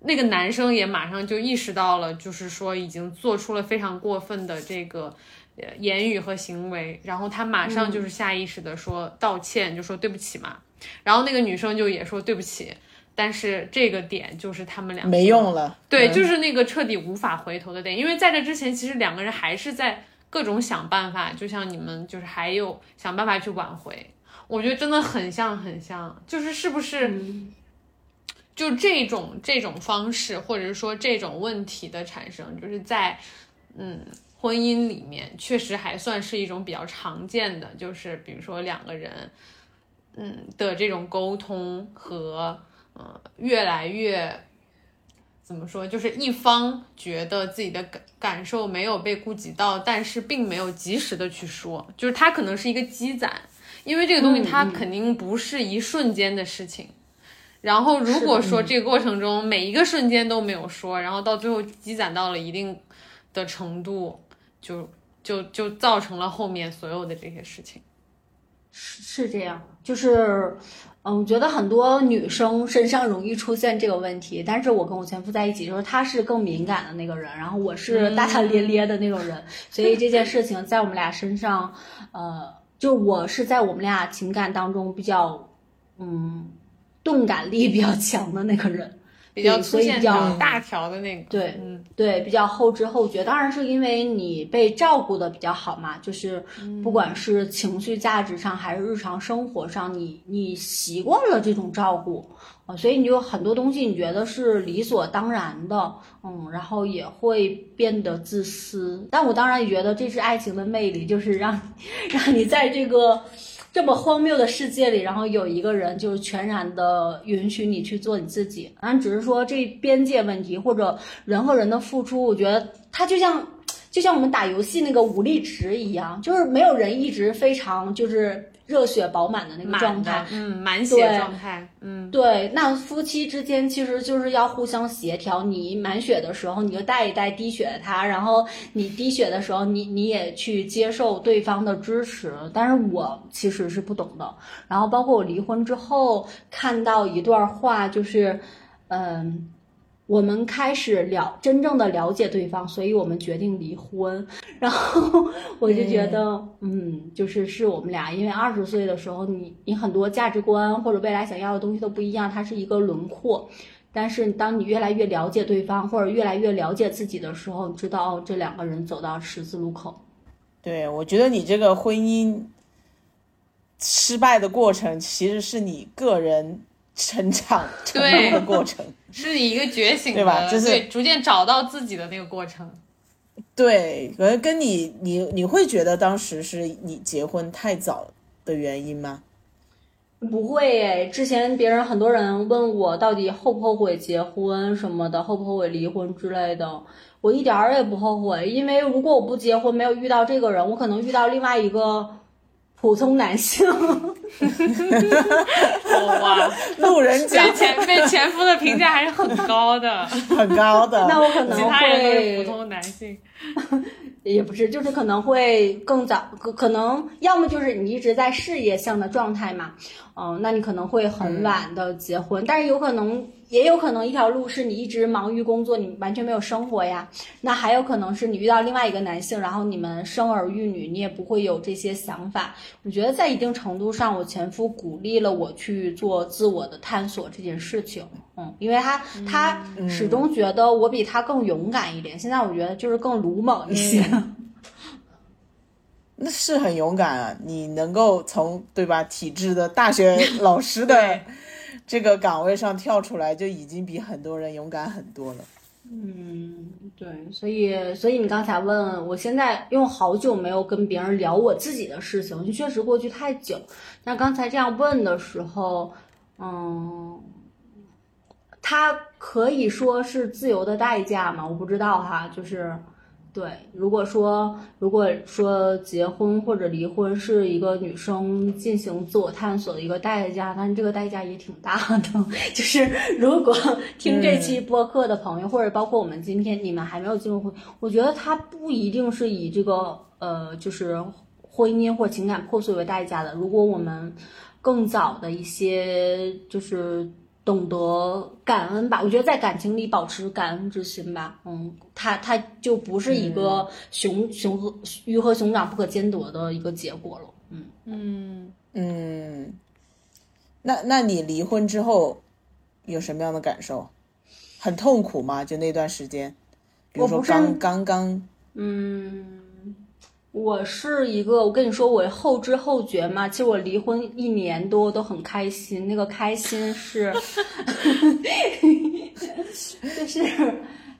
那个男生也马上就意识到了，就是说已经做出了非常过分的这个呃言语和行为，然后他马上就是下意识的说道歉，就说对不起嘛。然后那个女生就也说对不起，但是这个点就是他们俩没用了。对，嗯就是那个彻底无法回头的点，因为在这之前，其实两个人还是在各种想办法，就像你们就是还有想办法去挽回。我觉得真的很像，很像，就是是不是？嗯就这种这种方式，或者是说这种问题的产生，就是在嗯婚姻里面，确实还算是一种比较常见的，就是比如说两个人嗯的这种沟通和呃越来越怎么说，就是一方觉得自己的感感受没有被顾及到，但是并没有及时的去说，就是它可能是一个积攒，因为这个东西它肯定不是一瞬间的事情。然后如果说这个过程中每一个瞬间都没有说，然后到最后积攒到了一定的程度，就就就造成了后面所有的这些事情。是是这样，就是，嗯，我觉得很多女生身上容易出现这个问题，但是我跟我前夫在一起，就是他是更敏感的那个人，然后我是大大咧咧的那种人，所以这件事情在我们俩身上，呃，就我是在我们俩情感当中比较，嗯，动感力比较强的那个人。比较对出现所以比较大条的那个，对嗯，对，比较后知后觉，当然是因为你被照顾的比较好嘛，就是不管是情绪价值上还是日常生活上，你你习惯了这种照顾，啊，所以你就很多东西你觉得是理所当然的，嗯，然后也会变得自私。但我当然也觉得这是爱情的魅力，就是让 让你在这个。这么荒谬的世界里，然后有一个人就是全然的允许你去做你自己，当然只是说这边界问题或者人和人的付出，我觉得他就像就像我们打游戏那个武力值一样，就是没有人一直非常就是热血饱满的那个状态，，嗯，满血对状态，嗯，对，那夫妻之间其实就是要互相协调。你满血的时候，你就带一带滴血的他；然后你滴血的时候，你你也去接受对方的支持。但是我其实是不懂的。然后包括我离婚之后看到一段话，就是，嗯。我们开始了真正的了解对方，所以我们决定离婚。然后我就觉得，嗯，就是是我们俩，因为二十岁的时候你，你很多价值观或者未来想要的东西都不一样，它是一个轮廓。但是当你越来越了解对方，或者越来越了解自己的时候，你知道哦，这两个人走到十字路口。对，我觉得你这个婚姻失败的过程，其实是你个人成长 成功的过程。是你一个觉醒，对吧就是对逐渐找到自己的那个过程。对，可能跟你你你会觉得当时是你结婚太早的原因吗？不会诶，之前别人很多人问我到底后不后悔结婚什么的，后不后悔离婚之类的，我一点儿也不后悔，因为如果我不结婚，没有遇到这个人，我可能遇到另外一个普通男性。哇，路人甲。对前对前夫的评价还是很高的，很高的，那我可能其他人都是会普通男性。也不是，就是可能会更早，可可能要么就是你一直在事业上的状态嘛，嗯、那你可能会很晚的结婚，但是有可能，也有可能一条路是你一直忙于工作，你完全没有生活呀，那还有可能是你遇到另外一个男性，然后你们生儿育女，你也不会有这些想法。我觉得在一定程度上，我前夫鼓励了我去做自我的探索这件事情，嗯，因为他他始终觉得我比他更勇敢一点，现在我觉得就是更鲁莽一 些。那是很勇敢啊！你能够从对吧体制的大学老师的这个岗位上跳出来，就已经比很多人勇敢很多了。嗯，对，所以所以你刚才问我现在，因为好久没有跟别人聊我自己的事情，就确实过去太久。那刚才这样问的时候，嗯，他可以说是自由的代价吗？我不知道哈，就是。对，如果说如果说结婚或者离婚是一个女生进行自我探索的一个代价，但是这个代价也挺大的。就是如果听这期播客的朋友，或者包括我们今天你们还没有进入婚，我觉得它不一定是以这个呃，就是婚姻或情感破碎为代价的。如果我们更早的一些就是。懂得感恩吧，我觉得在感情里保持感恩之心吧，嗯，他他就不是一个熊、熊和鱼和熊掌不可兼得的一个结果了，嗯。嗯，嗯，那那你离婚之后，有什么样的感受？很痛苦吗？就那段时间，比如说刚刚刚，嗯，我是一个，我跟你说，我后知后觉嘛。其实我离婚一年多都很开心，那个开心是，就是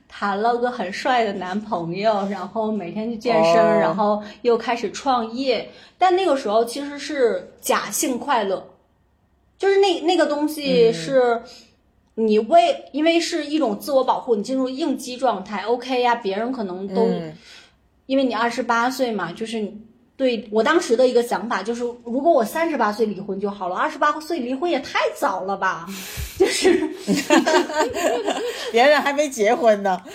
谈了个很帅的男朋友，然后每天去健身，哦然后又开始创业。但那个时候其实是假性快乐，就是那那个东西是。你为因为是一种自我保护，你进入应激状态，OK 呀，别人可能都嗯因为你二十八岁嘛，就是你对我当时的一个想法就是，如果我三十八岁离婚就好了，二十八岁离婚也太早了吧？就是别人还没结婚呢。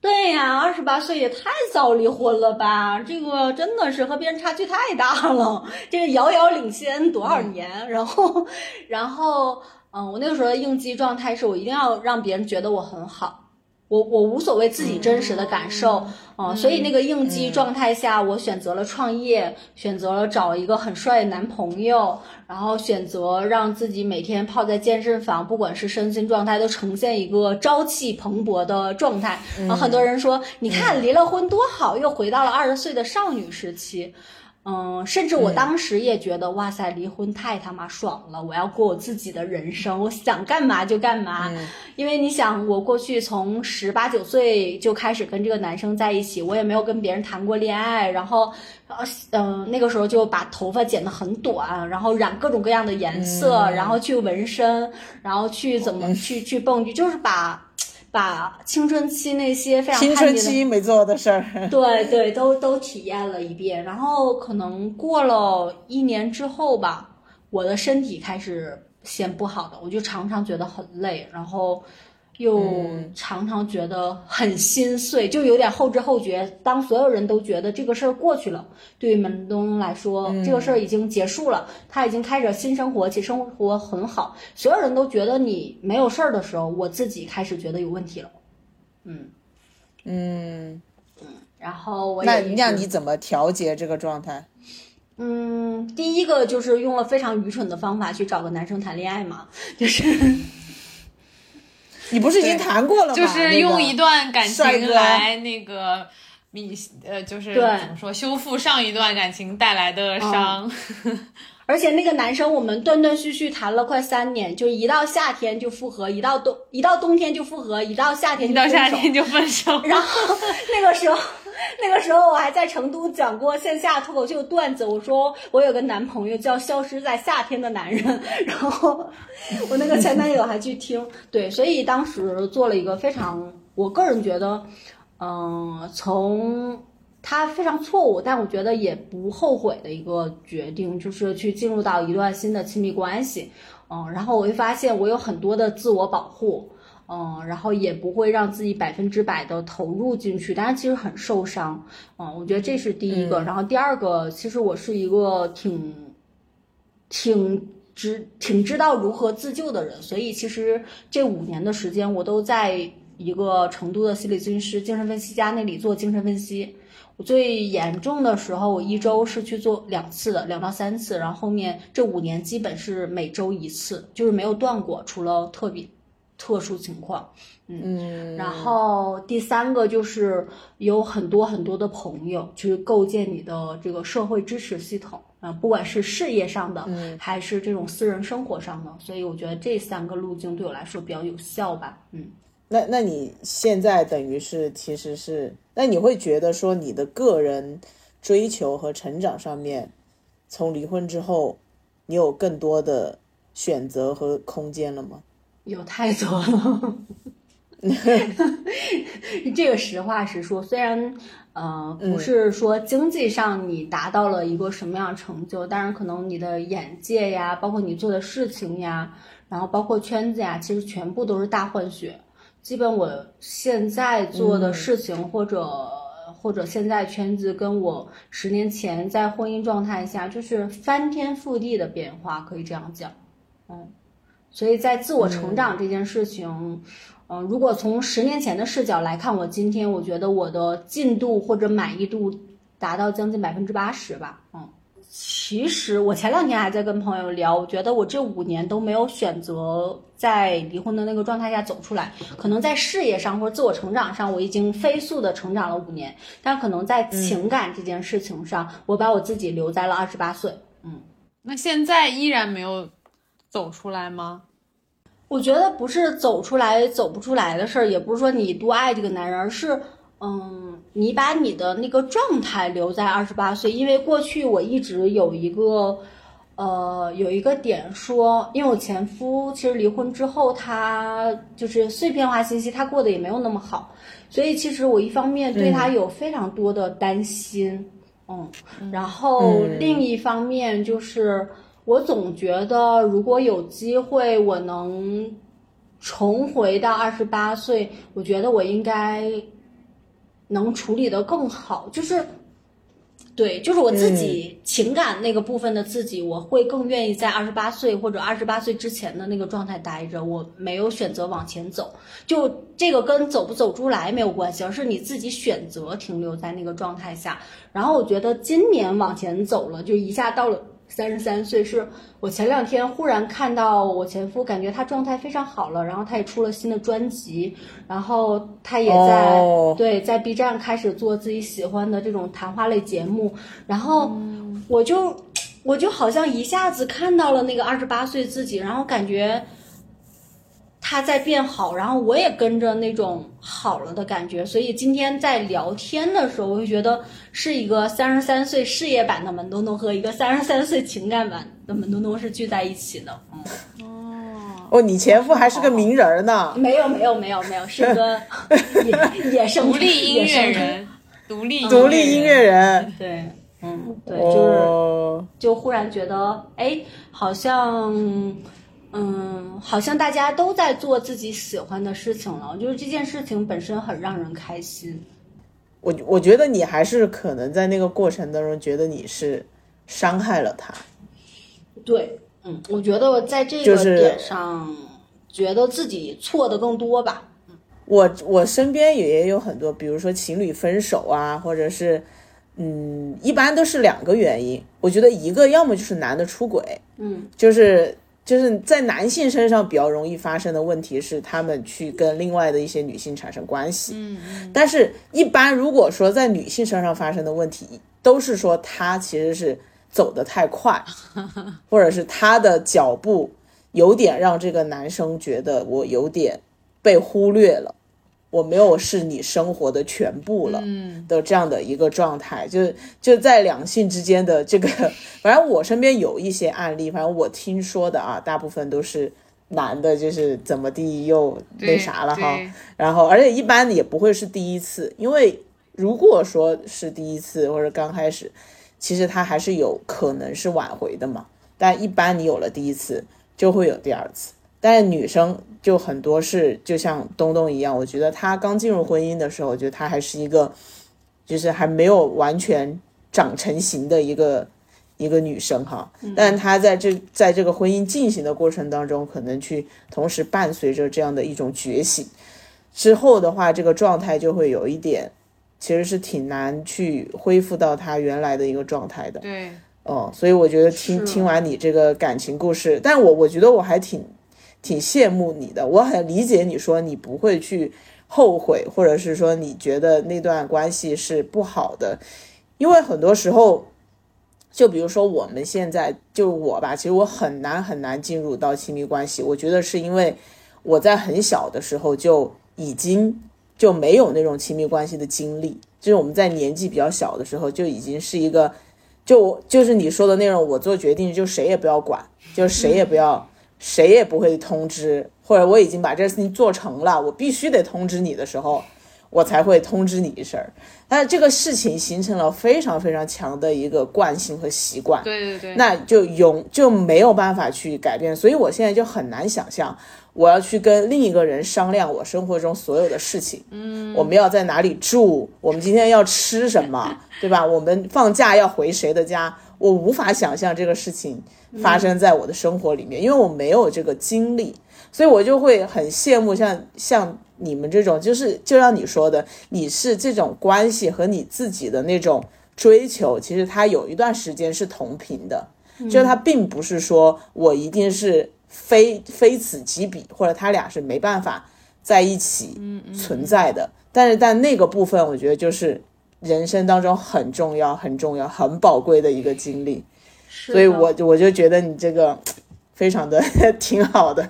对呀，二十八岁也太早离婚了吧？这个真的是和别人差距太大了，这个遥遥领先多少年？然后，然后，嗯，我那个时候的应激状态是我一定要让别人觉得我很好。我我无所谓自己真实的感受，嗯，所以那个应激状态下，我选择了创业，选择了找一个很帅的男朋友，然后选择让自己每天泡在健身房，不管是身心状态都呈现一个朝气蓬勃的状态。然后很多人说，你看离了婚多好，又回到了二十岁的少女时期。嗯，甚至我当时也觉得，哇塞，离婚太他妈爽了！我要过我自己的人生，我想干嘛就干嘛。因为你想，我过去从十八九岁就开始跟这个男生在一起，我也没有跟别人谈过恋爱，然后，呃，嗯、那个时候就把头发剪得很短，然后染各种各样的颜色，然后去纹身，然后去怎么去去蹦迪，就是把把青春期那些非常青春叛逆的期没做的事儿，对对，都都体验了一遍，然后可能过了一年之后吧，我的身体开始先不好的，我就常常觉得很累，然后又常常觉得很心碎，就有点后知后觉。当所有人都觉得这个事儿过去了，对于门东来说，这个事儿已经结束了，他已经开始新生活，且生活很好，所有人都觉得你没有事儿的时候，我自己开始觉得有问题了。嗯，嗯嗯，然后我那也一直让你怎么调节这个状态？嗯，第一个就是用了非常愚蠢的方法去找个男生谈恋爱嘛，就是你不是已经谈过了吗？就是用一段感情来那个你呃，就是怎么说修复上一段感情带来的伤。而且那个男生我们断断续续谈了快三年，就一到夏天就复合，一到冬一到冬天就复合，一到夏天一到。夏天就分手，然后那个时候，那个时候我还在成都讲过线下脱口秀段子。我说我有个男朋友叫消失在夏天的男人，然后我那个前男友还去听。对，所以当时做了一个非常，我个人觉得，嗯、从他非常错误，但我觉得也不后悔的一个决定，就是去进入到一段新的亲密关系。嗯，然后我会发现我有很多的自我保护，嗯，然后也不会让自己百分之百的投入进去，但是其实很受伤，嗯，我觉得这是第一个。然后第二个，其实我是一个挺挺知挺知道如何自救的人，所以其实这五年的时间，我都在一个成都的心理咨询师、精神分析家那里做精神分析。我最严重的时候，我一周是去做两次的，两到三次，然后后面这五年基本是每周一次，就是没有断过，除了特别特殊情况。嗯，然后第三个就是有很多很多的朋友，去构建你的这个社会支持系统啊、呃不管是事业上的，还是这种私人生活上的，所以我觉得这三个路径对我来说比较有效吧。嗯，那那你现在等于是其实是，那你会觉得说你的个人追求和成长上面，从离婚之后，你有更多的选择和空间了吗？有太多了。这个实话实说，虽然呃不是说经济上你达到了一个什么样的成就，但是可能你的眼界呀，包括你做的事情呀，然后包括圈子呀，其实全部都是大换血。基本我现在做的事情或者、或者现在圈子跟我十年前在婚姻状态下就是翻天覆地的变化，可以这样讲。嗯，所以在自我成长这件事情，嗯、如果从十年前的视角来看，我今天我觉得我的进度或者满意度达到将近百分之八十吧。嗯，其实我前两天还在跟朋友聊，我觉得我这五年都没有选择在离婚的那个状态下走出来。可能在事业上或者自我成长上，我已经飞速的成长了五年，但可能在情感这件事情上，我把我自己留在了二十八岁。嗯，那现在依然没有走出来吗？我觉得不是走出来走不出来的事儿，也不是说你多爱这个男人，而是。嗯，你把你的那个状态留在二十八岁，因为过去我一直有一个，呃，有一个点说，因为我前夫其实离婚之后，他就是碎片化信息，他过得也没有那么好，所以其实我一方面对他有非常多的担心，嗯，然后另一方面就是我总觉得如果有机会我能重回到二十八岁，我觉得我应该。能处理的更好，就是，对，就是我自己情感那个部分的自己，我会更愿意在二十八岁或者二十八岁之前的那个状态待着，我没有选择往前走，就这个跟走不走出来没有关系，而是你自己选择停留在那个状态下。然后我觉得今年往前走了，就一下到了。三十三岁是我前两天忽然看到我前夫，感觉他状态非常好了，然后他也出了新的专辑，然后他也在对在 B 站开始做自己喜欢的这种谈话类节目，然后我就我就好像一下子看到了那个二十八岁自己，然后感觉。他在变好，然后我也跟着那种好了的感觉，所以今天在聊天的时候，我就觉得是一个三十三岁事业版的门东东和一个三十三岁情感版的门东东是聚在一起的。哦哦，你前夫还是个名人呢？没有没有没有没有，是个 野野生 独立音乐人，独立独立音乐人。对，嗯，对，就是就忽然觉得，哎，好像。嗯，好像大家都在做自己喜欢的事情了，就是这件事情本身很让人开心。我我觉得你还是可能在那个过程当中觉得你是伤害了他。对，嗯，我觉得在这个点上，觉得自己错的更多吧。我我身边也有很多，比如说情侣分手啊，或者是，嗯，一般都是两个原因。我觉得一个要么就是男的出轨，嗯，就是。就是在男性身上比较容易发生的问题是，他们去跟另外的一些女性产生关系。嗯嗯。但是，一般如果说在女性身上发生的问题，都是说她其实是走得太快，或者是她的脚步有点让这个男生觉得我有点被忽略了。我没有是你生活的全部了的这样的一个状态，就就在两性之间的这个，反正我身边有一些案例，反正我听说的啊，大部分都是男的，就是怎么地又那啥了哈，然后而且一般也不会是第一次，因为如果说是第一次或者刚开始，其实他还是有可能是挽回的嘛，但一般你有了第一次，就会有第二次。但是女生就很多是就像东东一样，我觉得她刚进入婚姻的时候，我觉得她还是一个，就是还没有完全长成型的一个一个女生哈。但她在这在这个婚姻进行的过程当中，可能去同时伴随着这样的一种觉醒之后的话，这个状态就会有一点，其实是挺难去恢复到她原来的一个状态的。对，哦，所以我觉得听听完你这个感情故事，但我我觉得我还挺。挺羡慕你的，我很理解你说你不会去后悔，或者是说你觉得那段关系是不好的，因为很多时候，就比如说我们现在就我吧，其实我很难很难进入到亲密关系，我觉得是因为我在很小的时候就已经就没有那种亲密关系的经历，就是我们在年纪比较小的时候就已经是一个，就就是你说的那种，我做决定就谁也不要管，就谁也不要。谁也不会通知，或者我已经把这事情做成了，我必须得通知你的时候，我才会通知你一声。但这个事情形成了非常非常强的一个惯性和习惯，对对对，那就永就没有办法去改变。所以我现在就很难想象，我要去跟另一个人商量我生活中所有的事情。嗯，我们要在哪里住？我们今天要吃什么？对吧？我们放假要回谁的家？我无法想象这个事情。发生在我的生活里面，因为我没有这个经历，所以我就会很羡慕像像你们这种，就是就像你说的，你是这种关系和你自己的那种追求，其实它有一段时间是同频的，就是它并不是说我一定是非非此即彼，或者他俩是没办法在一起存在的。但是但那个部分，我觉得就是人生当中很重要、很重要、很宝贵的一个经历。所以我我就觉得你这个非常的 挺好的。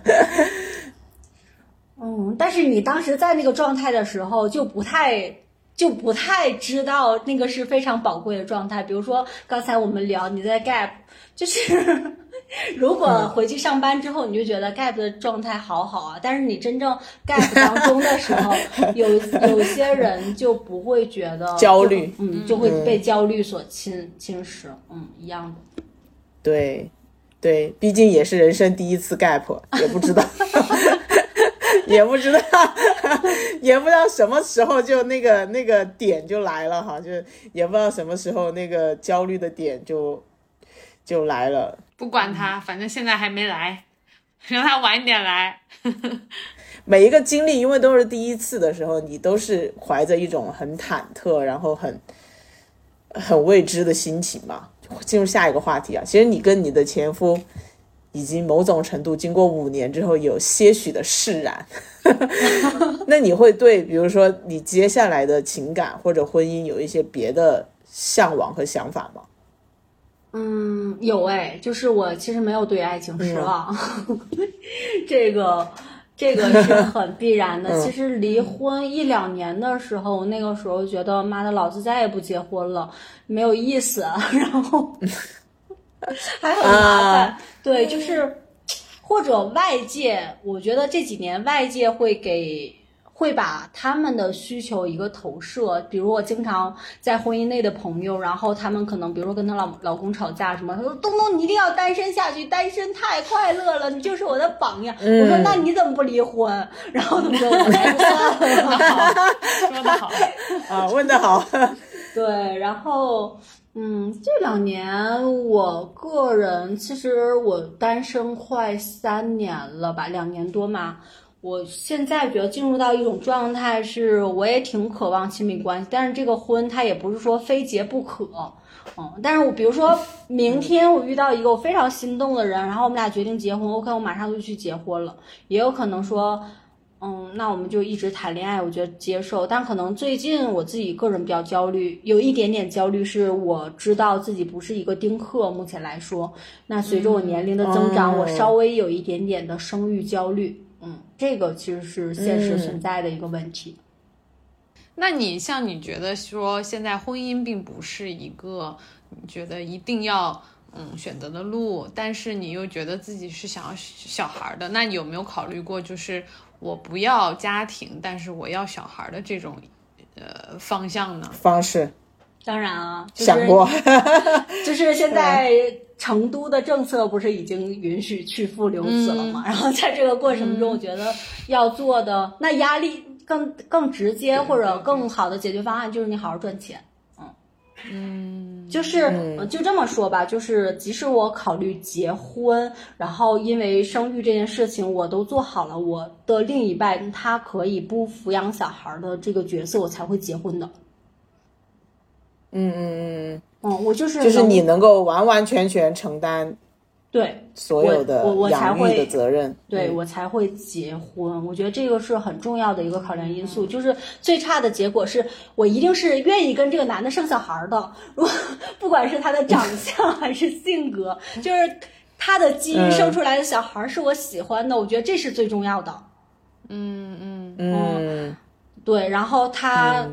嗯，但是你当时在那个状态的时候，就不太就不太知道那个是非常宝贵的状态。比如说刚才我们聊你在 gap，就是 如果回去上班之后，你就觉得 gap 的状态好好啊。但是你真正 gap 当中的时候，有 有些人就不会觉得焦虑，嗯，就会被焦虑所侵侵蚀，嗯，一样的。对，对，毕竟也是人生第一次 gap，也不知道。也不知道，也不知道什么时候就那个那个点就来了哈，就也不知道什么时候那个焦虑的点就就来了。不管他，反正现在还没来，让他晚一点来。每一个经历，因为都是第一次的时候，你都是怀着一种很忐忑，然后很很未知的心情嘛。进入下一个话题啊，其实你跟你的前夫。已经某种程度经过五年之后有些许的释然，那你会对比如说你接下来的情感或者婚姻有一些别的向往和想法吗？嗯，有哎，就是我其实没有对爱情失望，这个这个是 很必然的。其实离婚一两年的时候，那个时候觉得妈的，老子再也不结婚了，没有意思，然后。还很麻烦，对，就是或者外界，我觉得这几年外界会给会把他们的需求一个投射，比如我经常在婚姻内的朋友，然后他们可能比如说跟她老老公吵架什么，他说东东你一定要单身下去，单身太快乐了，你就是我的榜样。我说那你怎么不离婚？然后他们 说我算了，说的好 啊，问的好，对，然后。嗯，这两年我个人其实我单身快三年了吧，两年多嘛。我现在觉得进入到一种状态，是我也挺渴望亲密关系，但是这个婚它也不是说非结不可。嗯，但是我比如说明天我遇到一个我非常心动的人，然后我们俩决定结婚，OK，我马上就去结婚了。也有可能说。嗯，那我们就一直谈恋爱，我觉得接受。但可能最近我自己个人比较焦虑，有一点点焦虑，是我知道自己不是一个丁克。目前来说，那随着我年龄的增长，我稍微有一点点的生育焦虑。嗯，这个其实是现实存在的一个问题。那你像你觉得说现在婚姻并不是一个你觉得一定要嗯选择的路，但是你又觉得自己是想要小孩的，那你有没有考虑过就是？我不要家庭，但是我要小孩的这种，呃，方向呢？方式，当然啊，想过，就是现在成都的政策不是已经允许去父留子了吗？然后在这个过程中，我觉得要做的那压力更更直接或者更好的解决方案就是你好好赚钱。嗯，就是就这么说吧，就是即使我考虑结婚，然后因为生育这件事情我都做好了，我的另一半他可以不抚养小孩的这个角色，我才会结婚的。嗯嗯嗯嗯，我就是就是你能够完完全全承担。对所有的养育的责任，对我才会结婚。我觉得这个是很重要的一个考量因素。就是最差的结果是我一定是愿意跟这个男的生小孩的。如不管是他的长相 还是性格，就是他的基因生出来的小孩是我喜欢的，我觉得这是最重要的。嗯嗯嗯，对，然后他。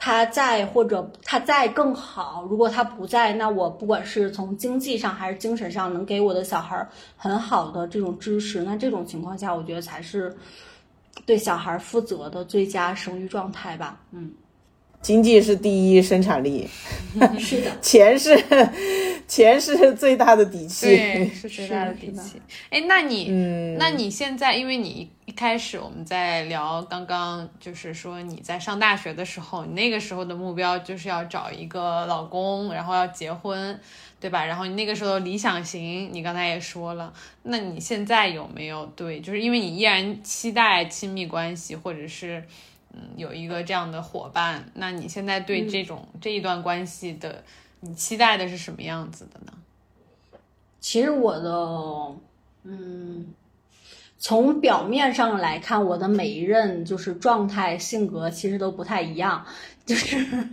他在或者他在更好，如果他不在，那我不管是从经济上还是精神上，能给我的小孩很好的这种支持，那这种情况下，我觉得才是对小孩负责的最佳生育状态吧。嗯，经济是第一生产力，是的，钱是 钱是最大的底气，对，是最大的底气。哎，那你，那你现在，因为你。一开始我们在聊，刚刚就是说你在上大学的时候，你那个时候的目标就是要找一个老公，然后要结婚，对吧？然后你那个时候理想型，你刚才也说了，那你现在有没有对？就是因为你依然期待亲密关系，或者是，嗯有一个这样的伙伴，那你现在对这种、这一段关系的你期待的是什么样子的呢？其实我的，嗯，从表面上来看，我的每一任就是状态、性格其实都不太一样，就是，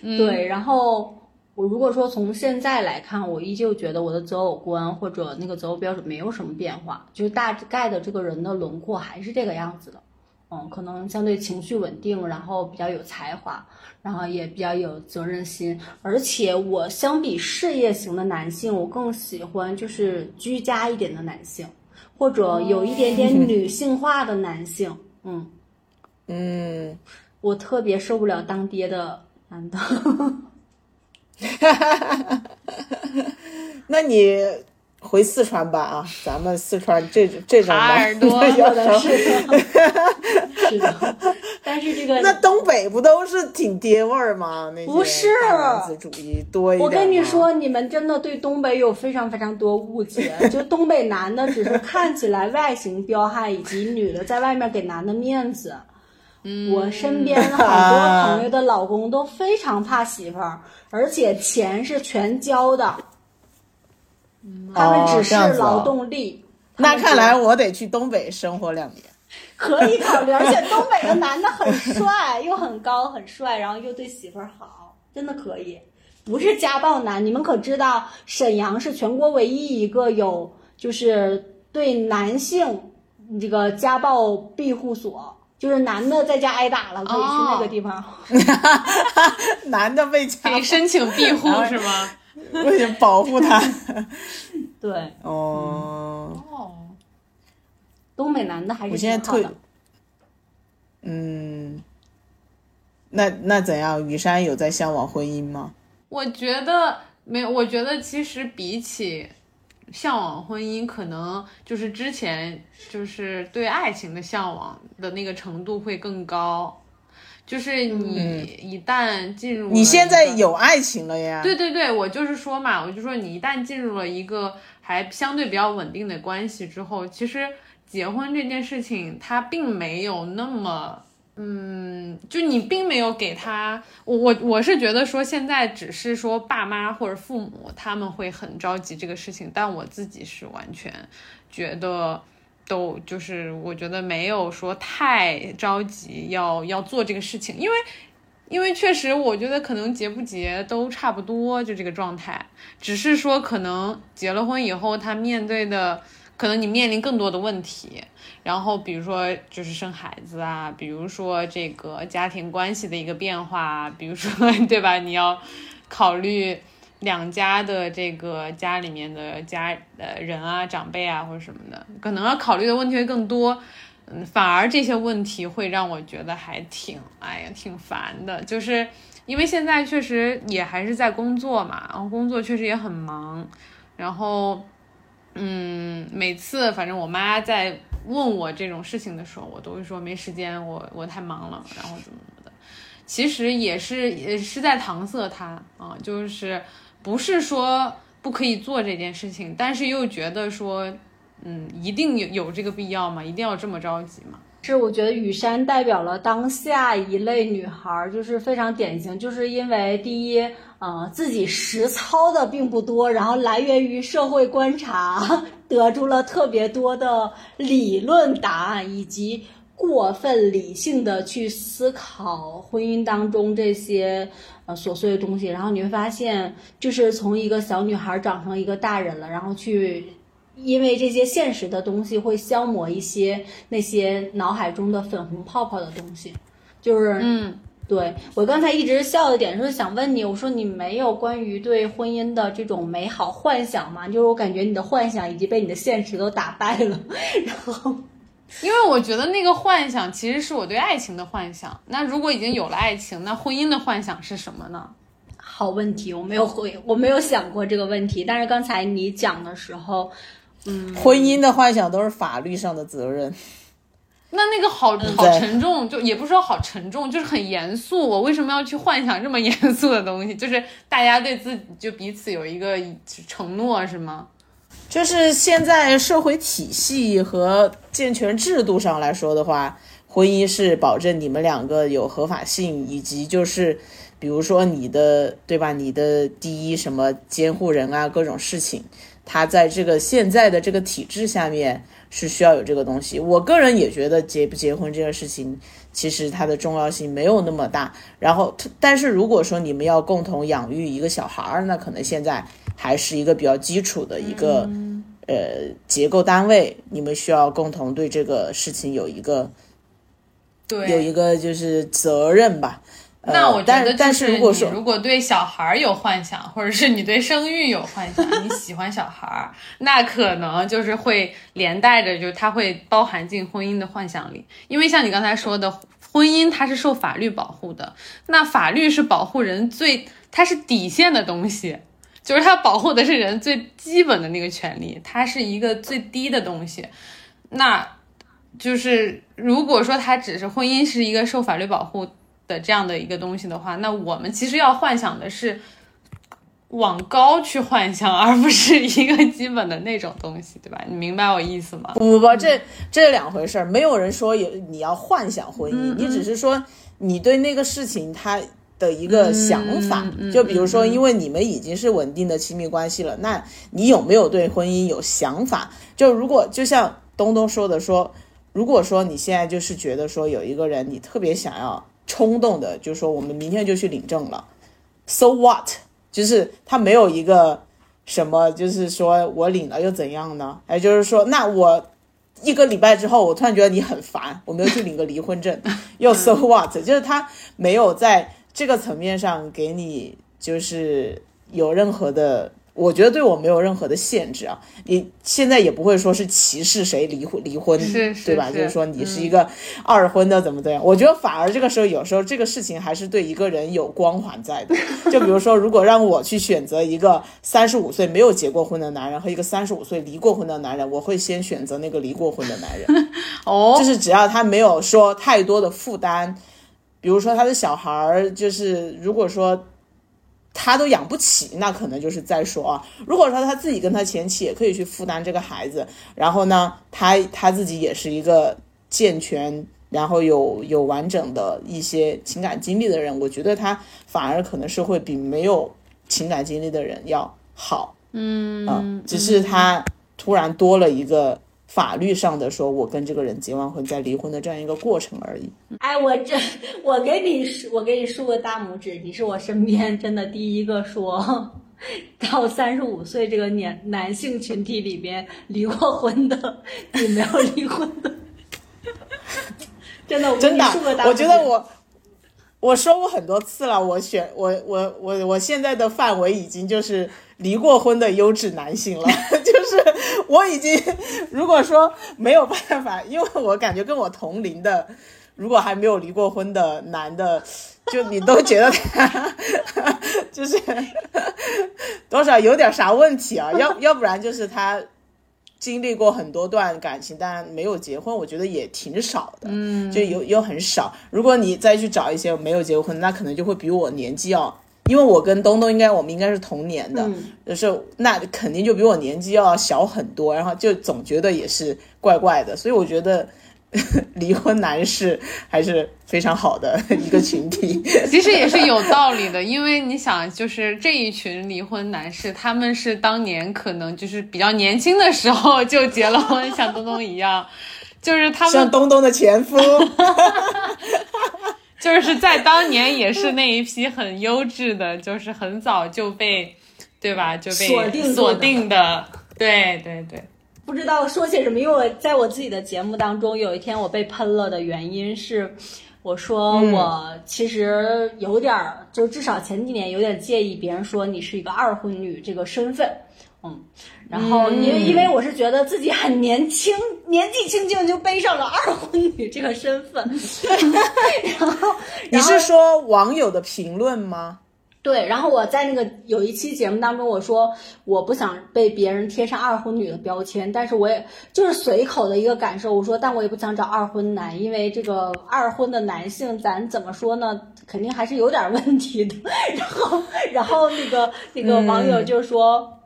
对。然后我如果说从现在来看，我依旧觉得我的择偶观或者那个择偶标准没有什么变化，就是大概的这个人的轮廓还是这个样子的。嗯，可能相对情绪稳定，然后比较有才华，然后也比较有责任心，而且我相比事业型的男性，我更喜欢就是居家一点的男性，或者有一点点女性化的男性。嗯，嗯，我特别受不了当爹的男的。那你回四川吧啊，咱们四川这这种耙耳朵有的要是的，是的，但是这个那东北不都是挺爹味儿吗？那些不是大男子主义多一点。我跟你，说，你们真的对东北有非常非常多误解。就东北男的只是看起来外形彪悍，以及女的在外面给男的面子。嗯，我身边好多朋友的老公都非常怕媳妇儿，而且钱是全交的。他们只是劳动力。那看来我得去东北生活两年。可以考虑，而且东北的男的很帅，又很高很帅，然后又对媳妇儿好，真的可以。不是家暴男，你们可知道沈阳是全国唯一一个有就是对男性这个家暴庇护所，就是男的在家挨打了可以去那个地方。男的被家可以申请庇护是吗？为了保护他。对，哦，哦，东北男的还是我现在特挺好的。嗯，那那怎样？雨山有在向往婚姻吗？我觉得没有，我觉得其实比起向往婚姻，可能就是之前就是对爱情的向往的那个程度会更高。就是你一旦进入嗯你现在有爱情了呀？对对对，我就是说嘛，我就说你一旦进入了一个还相对比较稳定的关系之后，其实结婚这件事情它并没有那么。嗯，就你并没有给他，我我我是觉得说现在只是说爸妈或者父母他们会很着急这个事情，但我自己是完全觉得都就是我觉得没有说太着急要要做这个事情，因为因为确实，我觉得可能结不结都差不多，就这个状态。只是说，可能结了婚以后，他面对的，可能你面临更多的问题。然后，比如说就是生孩子啊，比如说这个家庭关系的一个变化，比如说 对吧？你要考虑两家的这个家里面的家呃人啊、长辈啊或者什么的，可能要考虑的问题会更多。嗯，反而这些问题会让我觉得还挺，哎呀，挺烦的。就是因为现在确实也还是在工作嘛，然后工作确实也很忙，然后，嗯，每次反正我妈在问我这种事情的时候，我都会说没时间，我我太忙了，然后怎么怎么的。其实也是也是在搪塞她啊，就是不是说不可以做这件事情，但是又觉得说。嗯，一定有有这个必要吗？一定要这么着急吗？是我觉得雨山代表了当下一类女孩，就是非常典型，就是因为第一，呃，自己实操的并不多，然后来源于社会观察，得出了特别多的理论答案，以及过分理性的去思考婚姻当中这些呃琐碎的东西，然后你会发现，就是从一个小女孩长成一个大人了，然后去。因为这些现实的东西会消磨一些那些脑海中的粉红泡泡的东西，就是嗯，对我刚才一直笑的点是想问你，我说你没有关于对婚姻的这种美好幻想吗？就是我感觉你的幻想已经被你的现实都打败了，然后因为我觉得那个幻想其实是我对爱情的幻想。那如果已经有了爱情，那婚姻的幻想是什么呢？好问题，我没有回，我没有想过这个问题，但是刚才你讲的时候，嗯婚姻的幻想都是法律上的责任。那那个好好沉重，就也不是说好沉重，就是很严肃。我为什么要去幻想这么严肃的东西？就是大家对自己就彼此有一个承诺，是吗？就是现在社会体系和健全制度上来说的话，婚姻是保证你们两个有合法性，以及就是比如说你的对吧，你的第一什么监护人啊，各种事情，他在这个现在的这个体制下面是需要有这个东西。我个人也觉得结不结婚这个事情。其实它的重要性没有那么大，然后，但是如果说你们要共同养育一个小孩儿，那可能现在还是一个比较基础的一个呃结构单位，你们需要共同对这个事情有一个对有一个就是责任吧。那我觉得，但是如果说如果对小孩有幻想，或者是你对生育有幻想，你喜欢小孩，那可能就是会连带着，就是它会包含进婚姻的幻想里。因为像你刚才说的，婚姻它是受法律保护的，那法律是保护人最，它是底线的东西，就是它保护的是人最基本的那个权利，它是一个最低的东西。那就是如果说它只是婚姻是一个受法律保护。的这样的一个东西的话，那我们其实要幻想的是 往高去幻想，而不是一个基本的那种东西，对吧？你明白我意思吗？不不不，这这两回事儿，没有人说有你要幻想婚姻，你只是说你对那个事情它的一个想法。就比如说，因为你们已经是稳定的亲密关系了，那你有没有对婚姻有想法？就如果就像东东说的，说如果说你现在就是觉得说有一个人你特别想要。冲动的就说我们明天就去领证了，so what？就是他没有一个什么，就是说我领了又怎样呢？哎，就是说那我一个礼拜之后，我突然觉得你很烦，我没有去领个离婚证，又 so what？就是他没有在这个层面上给你就是有任何的。我觉得对我没有任何的限制啊，你现在也不会说是歧视谁离婚离婚，对吧？就是说你是一个二婚的怎么怎样？我觉得反而这个时候有时候这个事情还是对一个人有光环在的。就比如说，如果让我去选择一个三十五岁没有结过婚的男人和一个三十五岁离过婚的男人，我会先选择那个离过婚的男人。哦，就是只要他没有说太多的负担，比如说他的小孩儿，就是如果说。他都养不起，那可能就是再说啊。如果说他自己跟他前妻也可以去负担这个孩子，然后呢，他他自己也是一个健全，然后有有完整的一些情感经历的人，我觉得他反而可能是会比没有情感经历的人要好。嗯，只是他突然多了一个。法律上的说，我跟这个人结完婚再离婚的这样一个过程而已。哎，我这我给你我给你竖个大拇指，你是我身边真的第一个说到三十五岁这个年男性群体里边离过婚的，你没有离婚的，真 的真的，我觉得我我说过很多次了，我选我我我我现在的范围已经就是。离过婚的优质男性了，就是我已经，如果说没有办法，因为我感觉跟我同龄的，如果还没有离过婚的男的，就你都觉得他就是多少有点啥问题啊？要要不然就是他经历过很多段感情，但没有结婚，我觉得也挺少的，嗯，就有有很少。如果你再去找一些没有结过婚，那可能就会比我年纪要。因为我跟东东应该我们应该是同年的，就是那肯定就比我年纪要小很多，然后就总觉得也是怪怪的，所以我觉得 离婚男士还是非常好的一个群体。其实也是有道理的，因为你想，就是这一群离婚男士，他们是当年可能就是比较年轻的时候就结了婚，像东东一样，就是他们像东东的前夫。就是在当年也是那一批很优质的，就是很早就被，对吧？就被锁定锁定的，对对对。不知道说些什么，因为我在我自己的节目当中，有一天我被喷了的原因是，我说我其实有点儿，就至少前几年有点介意别人说你是一个二婚女这个身份。嗯，然后因为因为我是觉得自己很年轻，年纪轻轻就背上了二婚女这个身份，然 后你是说网友的评论吗？对，然后我在那个有一期节目当中，我说我不想被别人贴上二婚女的标签，但是我也就是随口的一个感受，我说但我也不想找二婚男，因为这个二婚的男性，咱怎么说呢，肯定还是有点问题的。然后然后那个那个网友就说。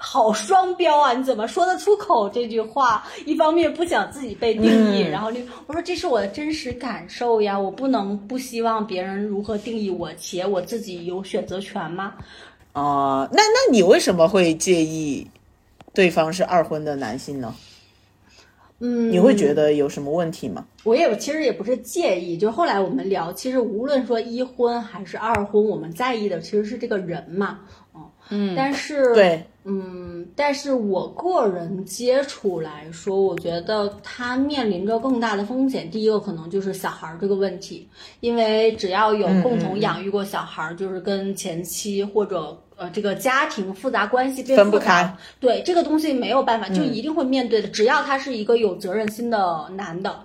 好双标啊！你怎么说得出口这句话？一方面不想自己被定义，然后另我说这是我的真实感受呀，我不能不希望别人如何定义我，且我自己有选择权吗？哦，那那你为什么会介意对方是二婚的男性呢？嗯，你会觉得有什么问题吗？我也其实也不是介意，就后来我们聊，其实无论说一婚还是二婚，我们在意的其实是这个人嘛，嗯，但是对，嗯，但是我个人接触来说，我觉得他面临着更大的风险。第一个可能就是小孩儿这个问题，因为只要有共同养育过小孩儿，就是跟前妻或者呃这个家庭复杂关系变分不开，对这个东西没有办法，就一定会面对的。只要他是一个有责任心的男的，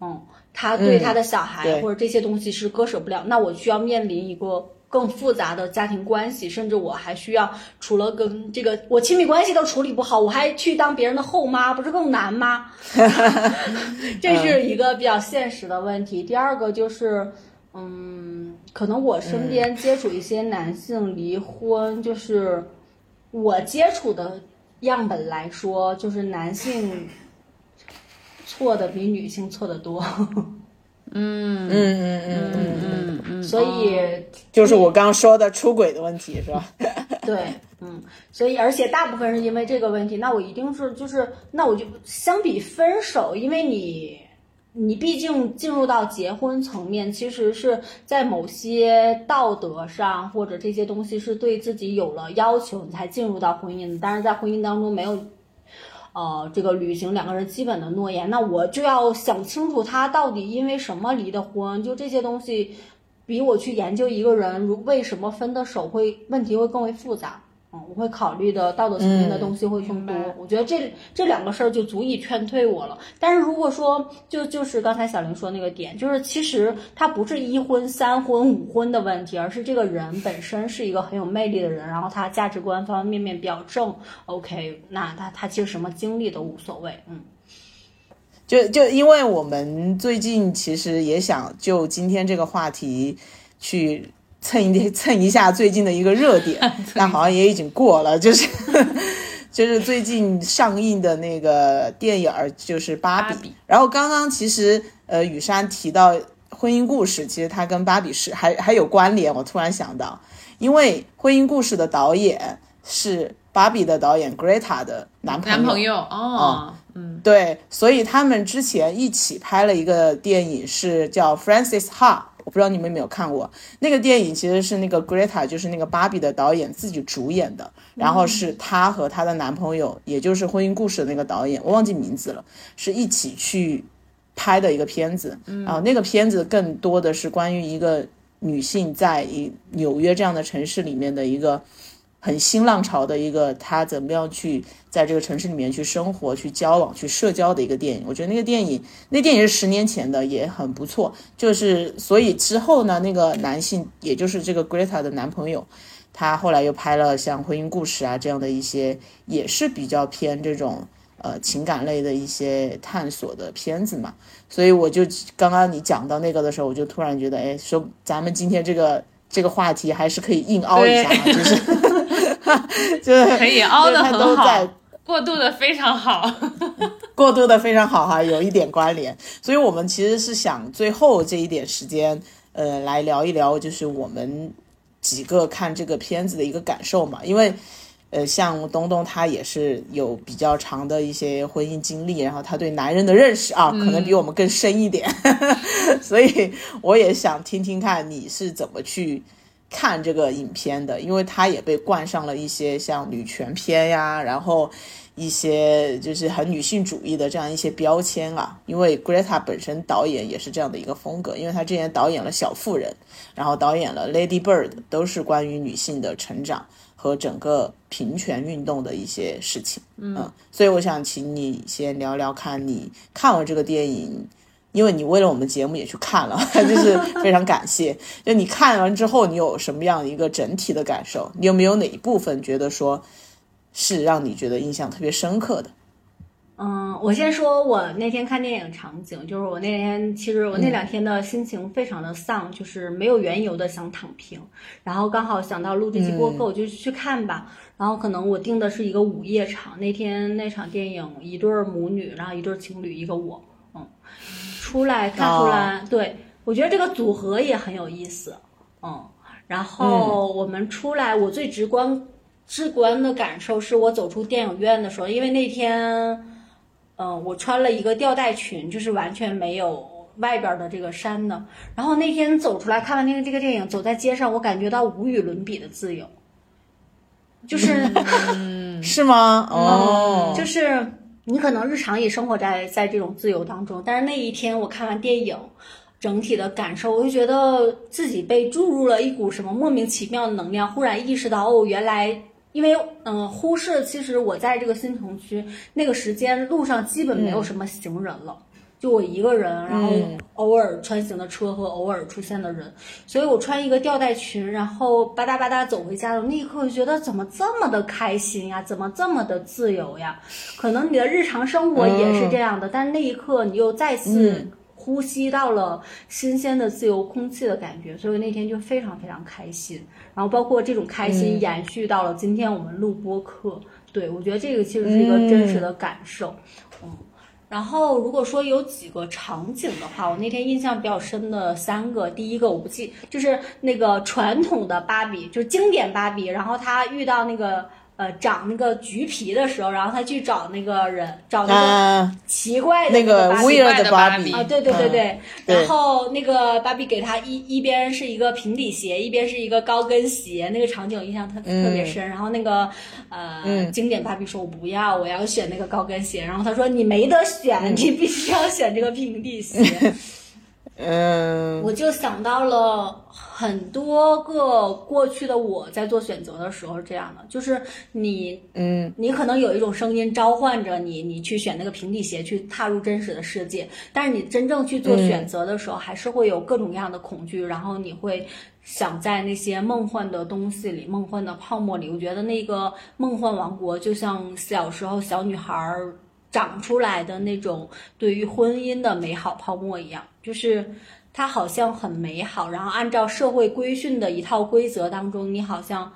嗯，他对他的小孩对或者这些东西是割舍不了，那我需要面临一个。更复杂的家庭关系，甚至我还需要除了跟这个我亲密关系都处理不好，我还去当别人的后妈，不是更难吗？这是一个比较现实的问题。第二个就是，嗯，可能我身边接触一些男性离婚，就是我接触的样本来说，就是男性错的比女性错的多，嗯嗯嗯嗯嗯，嗯嗯，所以就是我刚刚说的出轨的问题是吧？对，嗯，所以而且大部分是因为这个问题，那我一定是就是那我就相比分手，因为你你毕竟进入到结婚层面，其实是在某些道德上或者这些东西是对自己有了要求，你才进入到婚姻的。但是在婚姻当中没有。呃，这个履行两个人基本的诺言，那我就要想清楚他到底因为什么离的婚，就这些东西，比我去研究一个人如为什么分的手会问题会更为复杂。嗯，我会考虑的道德层面的东西会更多。我觉得这这两个事儿就足以劝退我了。但是如果说就就是刚才小玲说那个点，就是其实他不是一婚、三婚、五婚的问题，而是这个人本身是一个很有魅力的人，然后他价值观方方面面比较正。OK，那他他其实什么经历都无所谓。嗯。就就因为我们最近其实也想就今天这个话题去蹭一 蹭一下最近的一个热点，但好像也已经过了，就是就是最近上映的那个电影儿就是芭比，芭比然后刚刚其实呃雨山提到婚姻故事，其实它跟芭比是还还有关联，我突然想到，因为婚姻故事的导演是芭比的导演 Greta 的男朋友，男朋友哦，嗯，对，所以他们之前一起拍了一个电影，是叫《Francis Ha》，我不知道你们有没有看过。那个电影其实是那个 Greta，就是那个芭比的导演自己主演的，然后是她和她的男朋友，也就是《婚姻故事》的那个导演，我忘记名字了，是一起去拍的一个片子。然后那个片子更多的是关于一个女性在一纽约这样的城市里面的一个。很新浪潮的一个，他怎么样去在这个城市里面去生活、去交往、去社交的一个电影。我觉得那个电影，那电影是十年前的，也很不错。就是所以之后呢，那个男性，也就是这个 Greta 的男朋友，他后来又拍了像《婚姻故事》啊这样的一些，也是比较偏这种呃情感类的一些探索的片子嘛。所以我就刚刚你讲到那个的时候，我就突然觉得，哎，说咱们今天这个这个话题还是可以硬凹一下，就是。就是可以凹的很好都在，过渡的非常好。过渡的非常好哈，有一点关联。所以我们其实是想最后这一点时间，呃，来聊一聊，就是我们几个看这个片子的一个感受嘛。因为，呃，像东东他也是有比较长的一些婚姻经历，然后他对男人的认识啊，可能比我们更深一点，所以我也想听听看你是怎么去。看这个影片的，因为他也被冠上了一些像女权片呀，然后一些就是很女性主义的这样一些标签啊。因为 Greta 本身导演也是这样的一个风格，因为他之前导演了《小妇人》，然后导演了《Lady Bird》，都是关于女性的成长和整个平权运动的一些事情。嗯，所以我想请你先聊聊看你看完这个电影。因为你为了我们节目也去看了，就是非常感谢。就你看完之后，你有什么样一个整体的感受？你有没有哪一部分觉得说是让你觉得印象特别深刻的？嗯，我先说，我那天看电影场景，就是我那天其实我那两天的心情非常的丧，就是没有缘由的想躺平，然后刚好想到录这期播客，我就去看吧。然后可能我定的是一个午夜场，那天那场电影一对母女，然后一对情侣，一个我，嗯，出来看出来，对我觉得这个组合也很有意思，嗯，然后我们出来，我最直观直观的感受是我走出电影院的时候，因为那天。嗯，我穿了一个吊带裙，就是完全没有外边的这个衫的。然后那天走出来看完那个这个电影，走在街上，我感觉到无与伦比的自由，就是 是吗？哦，就是你可能日常也生活在在这种自由当中，但是那一天我看完电影，整体的感受，我就觉得自己被注入了一股什么莫名其妙的能量，忽然意识到哦，原来。因为嗯，忽视其实我在这个新城区那个时间路上基本没有什么行人了，就我一个人，然后偶尔穿行的车和偶尔出现的人，所以我穿一个吊带裙，然后吧嗒吧嗒走回家的那一刻，觉得怎么这么的开心呀，怎么这么的自由呀？可能你的日常生活也是这样的，但那一刻你又再次。呼吸到了新鲜的自由空气的感觉，所以那天就非常非常开心。然后包括这种开心延续到了今天我们录播课，对我觉得这个其实是一个真实的感受。嗯，然后如果说有几个场景的话，我那天印象比较深的三个，第一个我不记，就是那个传统的芭比，就是经典芭比，然后他遇到那个。呃，长那个橘皮的时候，然后他去找那个人，找那个奇怪的那个威尔的芭比。啊，对对对对。然后那个芭比给他一一边是一个平底鞋，一边是一个高跟鞋，那个场景印象特特别深。然后那个呃经典芭比说：“我不要，我要选那个高跟鞋。”然后他说：“你没得选，你必须要选这个平底鞋。” 嗯，我就想到了很多个过去的我在做选择的时候是这样的，就是你，嗯，你可能有一种声音召唤着你，你去选那个平底鞋，去踏入真实的世界。但是你真正去做选择的时候，还是会有各种各样的恐惧，然后你会想在那些梦幻的东西里、梦幻的泡沫里。我觉得那个梦幻王国就像小时候小女孩儿。长出来的那种对于婚姻的美好泡沫一样，就是它好像很美好，然后按照社会规训的一套规则当中，你好像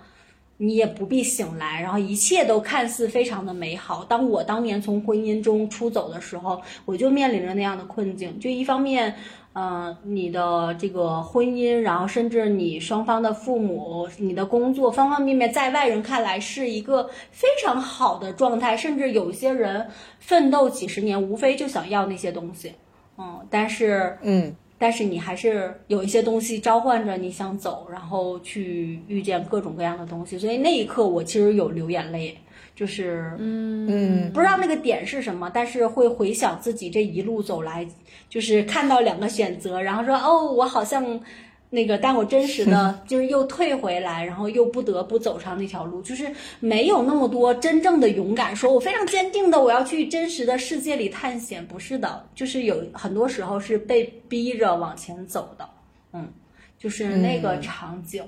你也不必醒来，然后一切都看似非常的美好。当我当年从婚姻中出走的时候，我就面临着那样的困境，就一方面。嗯，你的这个婚姻，然后甚至你双方的父母，你的工作，方方面面，在外人看来是一个非常好的状态，甚至有些人奋斗几十年，无非就想要那些东西。嗯，但是，嗯，但是你还是有一些东西召唤着你想走，然后去遇见各种各样的东西。所以那一刻，我其实有流眼泪。就是，嗯，不知道那个点是什么，但是会回想自己这一路走来，就是看到两个选择，然后说，哦，我好像那个，但我真实的 就是又退回来，然后又不得不走上那条路，就是没有那么多真正的勇敢，说我非常坚定的我要去真实的世界里探险，不是的，就是有很多时候是被逼着往前走的，嗯，就是那个场景，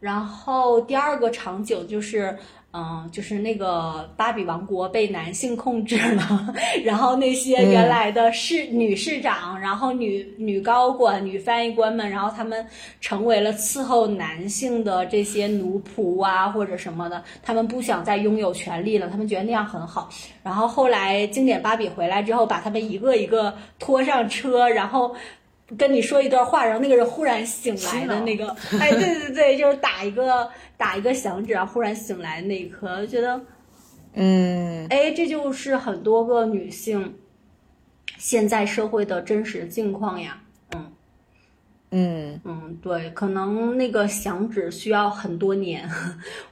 然后第二个场景就是。嗯，就是那个芭比王国被男性控制了，然后那些原来的市女市长，然后女女高管、女翻译官们，然后他们成为了伺候男性的这些奴仆啊，或者什么的，他们不想再拥有权利了，他们觉得那样很好。然后后来经典芭比回来之后，把他们一个一个拖上车，然后。跟你说一段话，然后那个人忽然醒来的那个，哎，对对对，就是打一个打一个响指，然后忽然醒来那一刻，觉得，嗯，哎，这就是很多个女性现在社会的真实境况呀。嗯。嗯，对，可能那个响指需要很多年，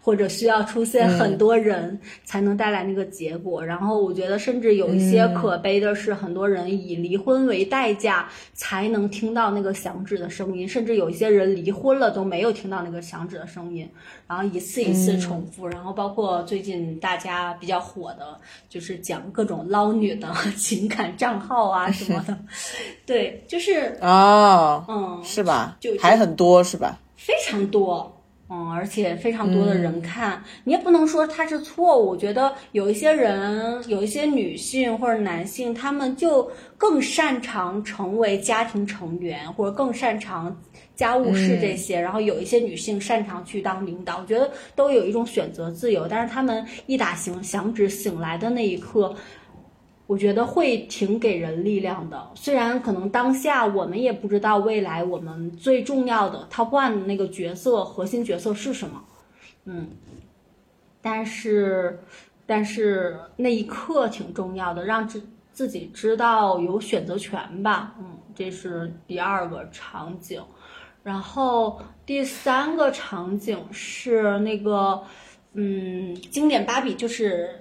或者需要出现很多人才能带来那个结果。然后我觉得，甚至有一些可悲的是，很多人以离婚为代价才能听到那个响指的声音，甚至有一些人离婚了都没有听到那个响指的声音。然后一次一次重复，然后包括最近大家比较火的，就是讲各种捞女的 情感账号啊什么的，对，就是哦，嗯，是吧？就还很多是吧？非常多，嗯，而且非常多的人看，你也不能说它是错误。我觉得有一些人，有一些女性或者男性，他们就更擅长成为家庭成员，或者更擅长家务事这些。然后有一些女性擅长去当领导，我觉得都有一种选择自由。但是他们一打醒响指醒来的那一刻。我觉得会挺给人力量的，虽然可能当下我们也不知道未来我们最重要的 top one 的那个角色核心角色是什么，嗯，但是但是那一刻挺重要的，让自自己知道有选择权吧，嗯，这是第二个场景，然后第三个场景是那个嗯经典芭比就是。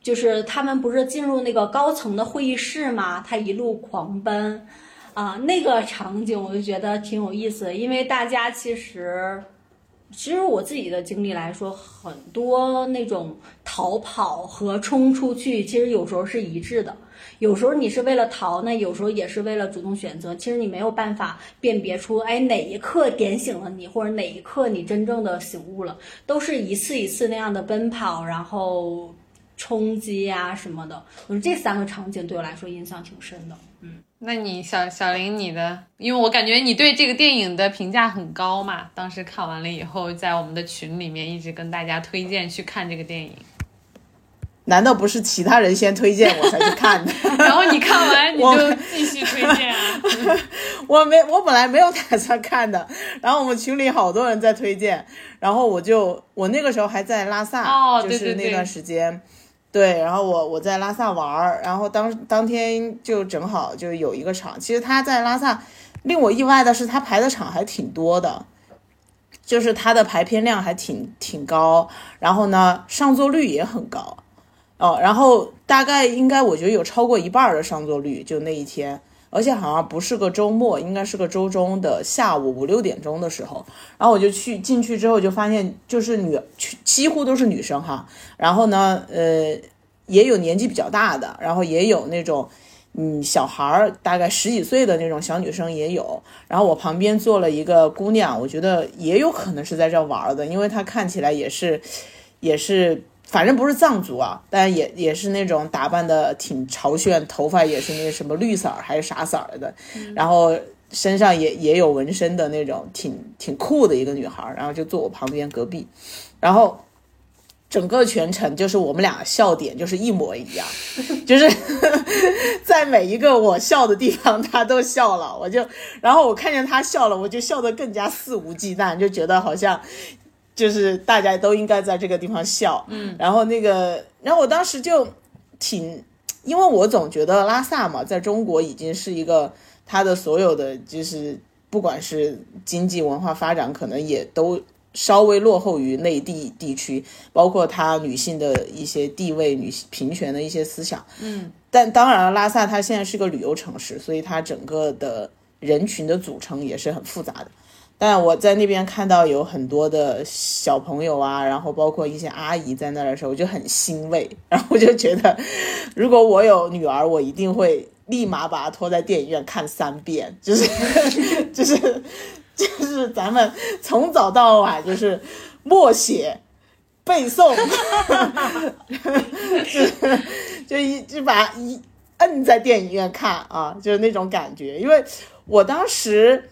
就是他们不是进入那个高层的会议室嘛，他一路狂奔，啊，那个场景我就觉得挺有意思，因为大家其实，其实我自己的经历来说，很多那种逃跑和冲出去，其实有时候是一致的，有时候你是为了逃，那有时候也是为了主动选择，其实你没有办法辨别出，哎，哪一刻点醒了你，或者哪一刻你真正的醒悟了，都是一次一次那样的奔跑，然后。冲击呀什么的，我说这三个场景对我来说印象挺深的。嗯，那你小小林你的，因为我感觉你对这个电影的评价很高嘛，当时看完了以后，在我们的群里面一直跟大家推荐去看这个电影。难道不是其他人先推荐我才去看的？然后你看完 你就继续推荐啊？我没，我本来没有打算看的，然后我们群里好多人在推荐，然后我就我那个时候还在拉萨，就是那段时间。对，然后我我在拉萨玩儿，然后当当天就正好就有一个场。其实他在拉萨，令我意外的是他排的场还挺多的，就是他的排片量还挺挺高，然后呢上座率也很高，哦，然后大概应该我觉得有超过一半的上座率，就那一天。而且好像不是个周末，应该是个周中的下午五六点钟的时候，然后我就去进去之后就发现，就是女几乎都是女生哈，然后呢，呃，也有年纪比较大的，然后也有那种嗯小孩儿，大概十几岁的那种小女生也有，然后我旁边坐了一个姑娘，我觉得也有可能是在这玩的，因为她看起来也是，也是。反正不是藏族啊，但也也是那种打扮的挺潮炫，头发也是那什么绿色儿还是啥色儿的，然后身上也也有纹身的那种，挺挺酷的一个女孩，然后就坐我旁边隔壁，然后整个全程就是我们俩笑点就是一模一样，就是 在每一个我笑的地方她都笑了，我就然后我看见她笑了，我就笑得更加肆无忌惮，就觉得好像。就是大家都应该在这个地方笑，嗯，然后那个，然后我当时就挺，因为我总觉得拉萨嘛，在中国已经是一个它的所有的就是不管是经济文化发展，可能也都稍微落后于内地地区，包括它女性的一些地位、女性平权的一些思想，嗯，但当然了，拉萨它现在是个旅游城市，所以它整个的人群的组成也是很复杂的。但我在那边看到有很多的小朋友啊，然后包括一些阿姨在那儿的时候，我就很欣慰。然后我就觉得，如果我有女儿，我一定会立马把她拖在电影院看三遍，就是就是就是咱们从早到晚就是默写背诵，就就一就把一摁在电影院看啊，就是那种感觉。因为我当时。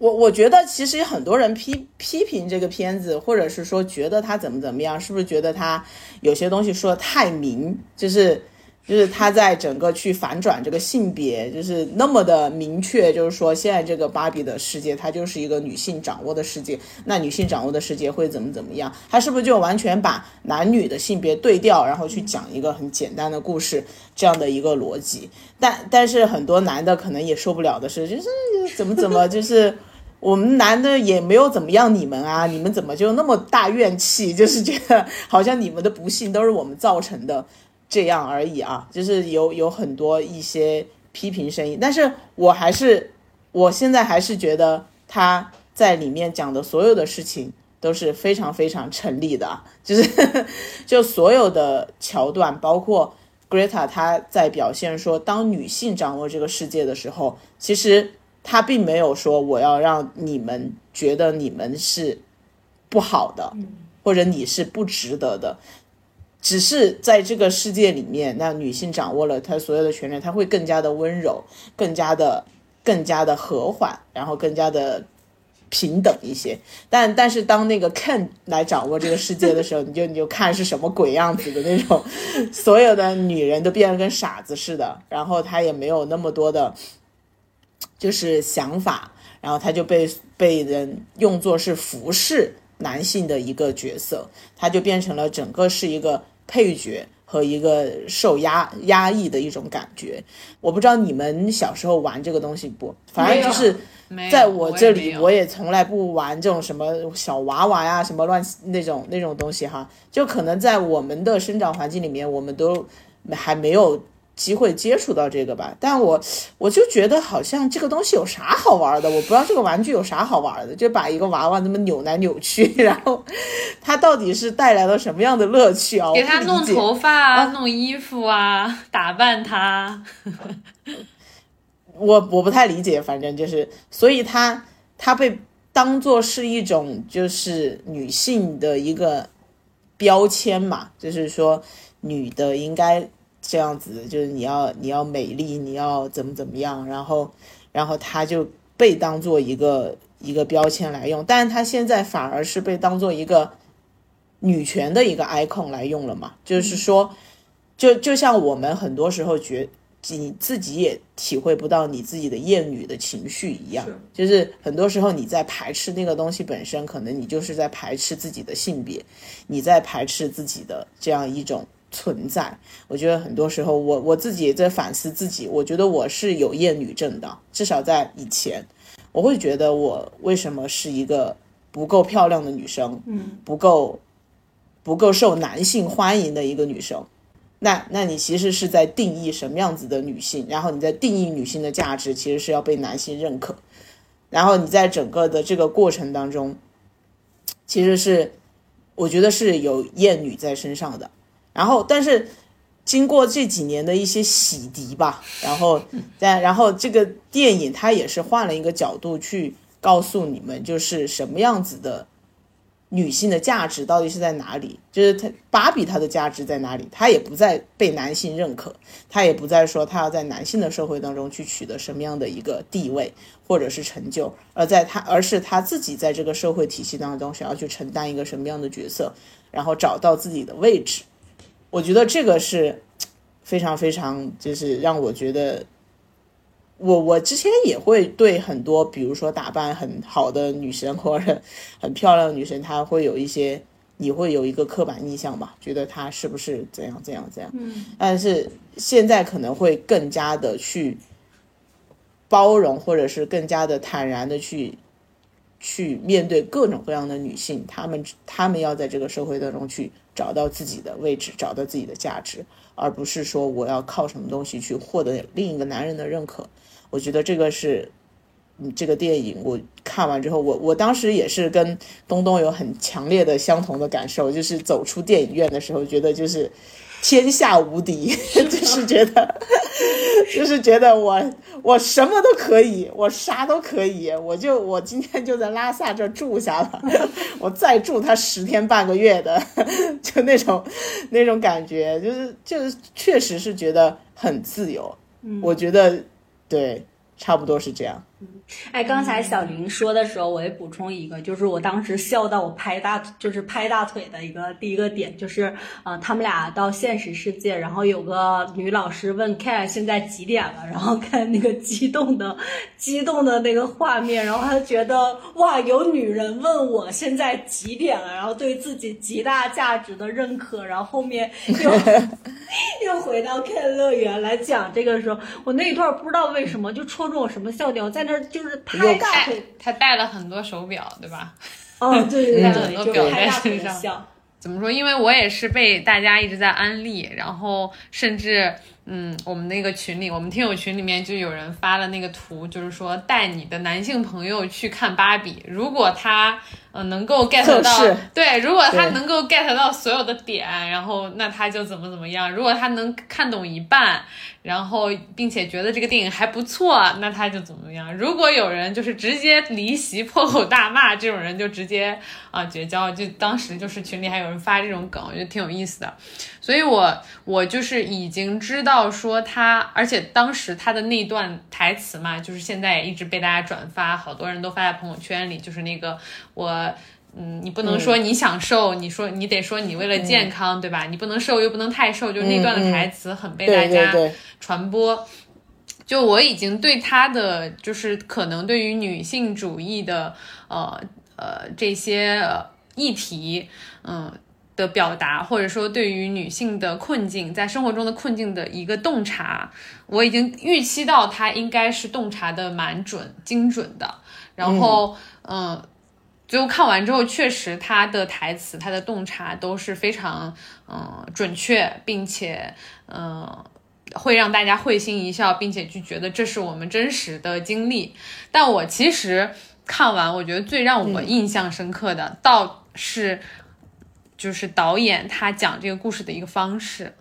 我我觉得其实很多人批批评这个片子，或者是说觉得他怎么怎么样，是不是觉得他有些东西说的太明，就是就是他在整个去反转这个性别，就是那么的明确，就是说现在这个芭比的世界，它就是一个女性掌握的世界，那女性掌握的世界会怎么怎么样？他是不是就完全把男女的性别对调，然后去讲一个很简单的故事这样的一个逻辑？但但是很多男的可能也受不了的是，就是怎么怎么就是。我们男的也没有怎么样，你们啊，你们怎么就那么大怨气？就是觉得好像你们的不幸都是我们造成的，这样而已啊。就是有有很多一些批评声音，但是我还是，我现在还是觉得他在里面讲的所有的事情都是非常非常成立的，就是 就所有的桥段，包括 Greta 她在表现说，当女性掌握这个世界的时候，其实。他并没有说我要让你们觉得你们是不好的，或者你是不值得的。只是在这个世界里面，那女性掌握了她所有的权利，她会更加的温柔，更加的、更加的和缓，然后更加的平等一些。但但是当那个 Ken 来掌握这个世界的时候，你就你就看是什么鬼样子的那种，所有的女人都变得跟傻子似的，然后他也没有那么多的，就是想法，然后他就被被人用作是服侍男性的一个角色，他就变成了整个是一个。配角和一个受压压抑的一种感觉，我不知道你们小时候玩这个东西不？反正就是在我这里，我也从来不玩这种什么小娃娃呀，什么乱那种那种东西哈。就可能在我们的生长环境里面，我们都还没有。机会接触到这个吧，但我我就觉得好像这个东西有啥好玩的？我不知道这个玩具有啥好玩的，就把一个娃娃那么扭来扭去，然后它到底是带来了什么样的乐趣啊？给他弄头发啊，弄衣服啊，打扮他。我我不太理解，反正就是，所以他他被当做是一种就是女性的一个标签嘛，就是说女的应该。这样子就是你要你要美丽，你要怎么怎么样，然后然后他就被当做一个一个标签来用，但是他现在反而是被当做一个女权的一个 icon 来用了嘛？就是说，就就像我们很多时候觉你自己也体会不到你自己的厌女的情绪一样，就是很多时候你在排斥那个东西本身，可能你就是在排斥自己的性别，你在排斥自己的这样一种。存在，我觉得很多时候，我我自己也在反思自己。我觉得我是有厌女症的，至少在以前，我会觉得我为什么是一个不够漂亮的女生，嗯，不够不够受男性欢迎的一个女生。那那你其实是在定义什么样子的女性，然后你在定义女性的价值，其实是要被男性认可。然后你在整个的这个过程当中，其实是我觉得是有厌女在身上的。然后，但是经过这几年的一些洗涤吧，然后，但然后这个电影它也是换了一个角度去告诉你们，就是什么样子的女性的价值到底是在哪里？就是她芭比她的价值在哪里？她也不再被男性认可，她也不再说她要在男性的社会当中去取得什么样的一个地位或者是成就，而在她而是她自己在这个社会体系当中想要去承担一个什么样的角色，然后找到自己的位置。我觉得这个是非常非常，就是让我觉得，我我之前也会对很多，比如说打扮很好的女生或者很漂亮的女生，她会有一些，你会有一个刻板印象吧，觉得她是不是怎样怎样怎样？嗯。但是现在可能会更加的去包容，或者是更加的坦然的去去面对各种各样的女性，她们她们要在这个社会当中去。找到自己的位置，找到自己的价值，而不是说我要靠什么东西去获得另一个男人的认可。我觉得这个是，嗯，这个电影我看完之后，我我当时也是跟东东有很强烈的相同的感受，就是走出电影院的时候，觉得就是。天下无敌，就是觉得，就是觉得我我什么都可以，我啥都可以，我就我今天就在拉萨这住下了，我再住他十天半个月的，就那种那种感觉，就是就是确实是觉得很自由，我觉得对，差不多是这样。哎，刚才小林说的时候，我也补充一个，就是我当时笑到我拍大，就是拍大腿的一个第一个点，就是呃，他们俩到现实世界，然后有个女老师问 Ken 现在几点了，然后看那个激动的、激动的那个画面，然后他觉得哇，有女人问我现在几点了，然后对自己极大价值的认可，然后后面又 又回到 Ken 乐园来讲这个时候，我那一段不知道为什么就戳中我什么笑点，我在那。就是拍大腿，他戴了很多手表，对吧？哦，对对对，很多表在身上。怎么说？因为我也是被大家一直在安利，然后甚至嗯，我们那个群里，我们听友群里面就有人发了那个图，就是说带你的男性朋友去看芭比，如果他呃能够 get 到，对，如果他能够 get 到所有的点，然后那他就怎么怎么样，如果他能看懂一半。然后，并且觉得这个电影还不错，那他就怎么样？如果有人就是直接离席、破口大骂，这种人就直接啊绝交。就当时就是群里还有人发这种梗，我觉得挺有意思的。所以我我就是已经知道说他，而且当时他的那段台词嘛，就是现在也一直被大家转发，好多人都发在朋友圈里，就是那个我。嗯，你不能说你想瘦，你说你得说你为了健康，对吧？你不能瘦又不能太瘦，就那段的台词很被大家传播。就我已经对他的就是可能对于女性主义的呃呃这些议题，嗯的表达，或者说对于女性的困境，在生活中的困境的一个洞察，我已经预期到他应该是洞察的蛮准、精准的。然后，嗯。最后看完之后，确实他的台词、他的洞察都是非常嗯准确，并且嗯会让大家会心一笑，并且就觉得这是我们真实的经历。但我其实看完，我觉得最让我印象深刻的，倒是就是导演他讲这个故事的一个方式，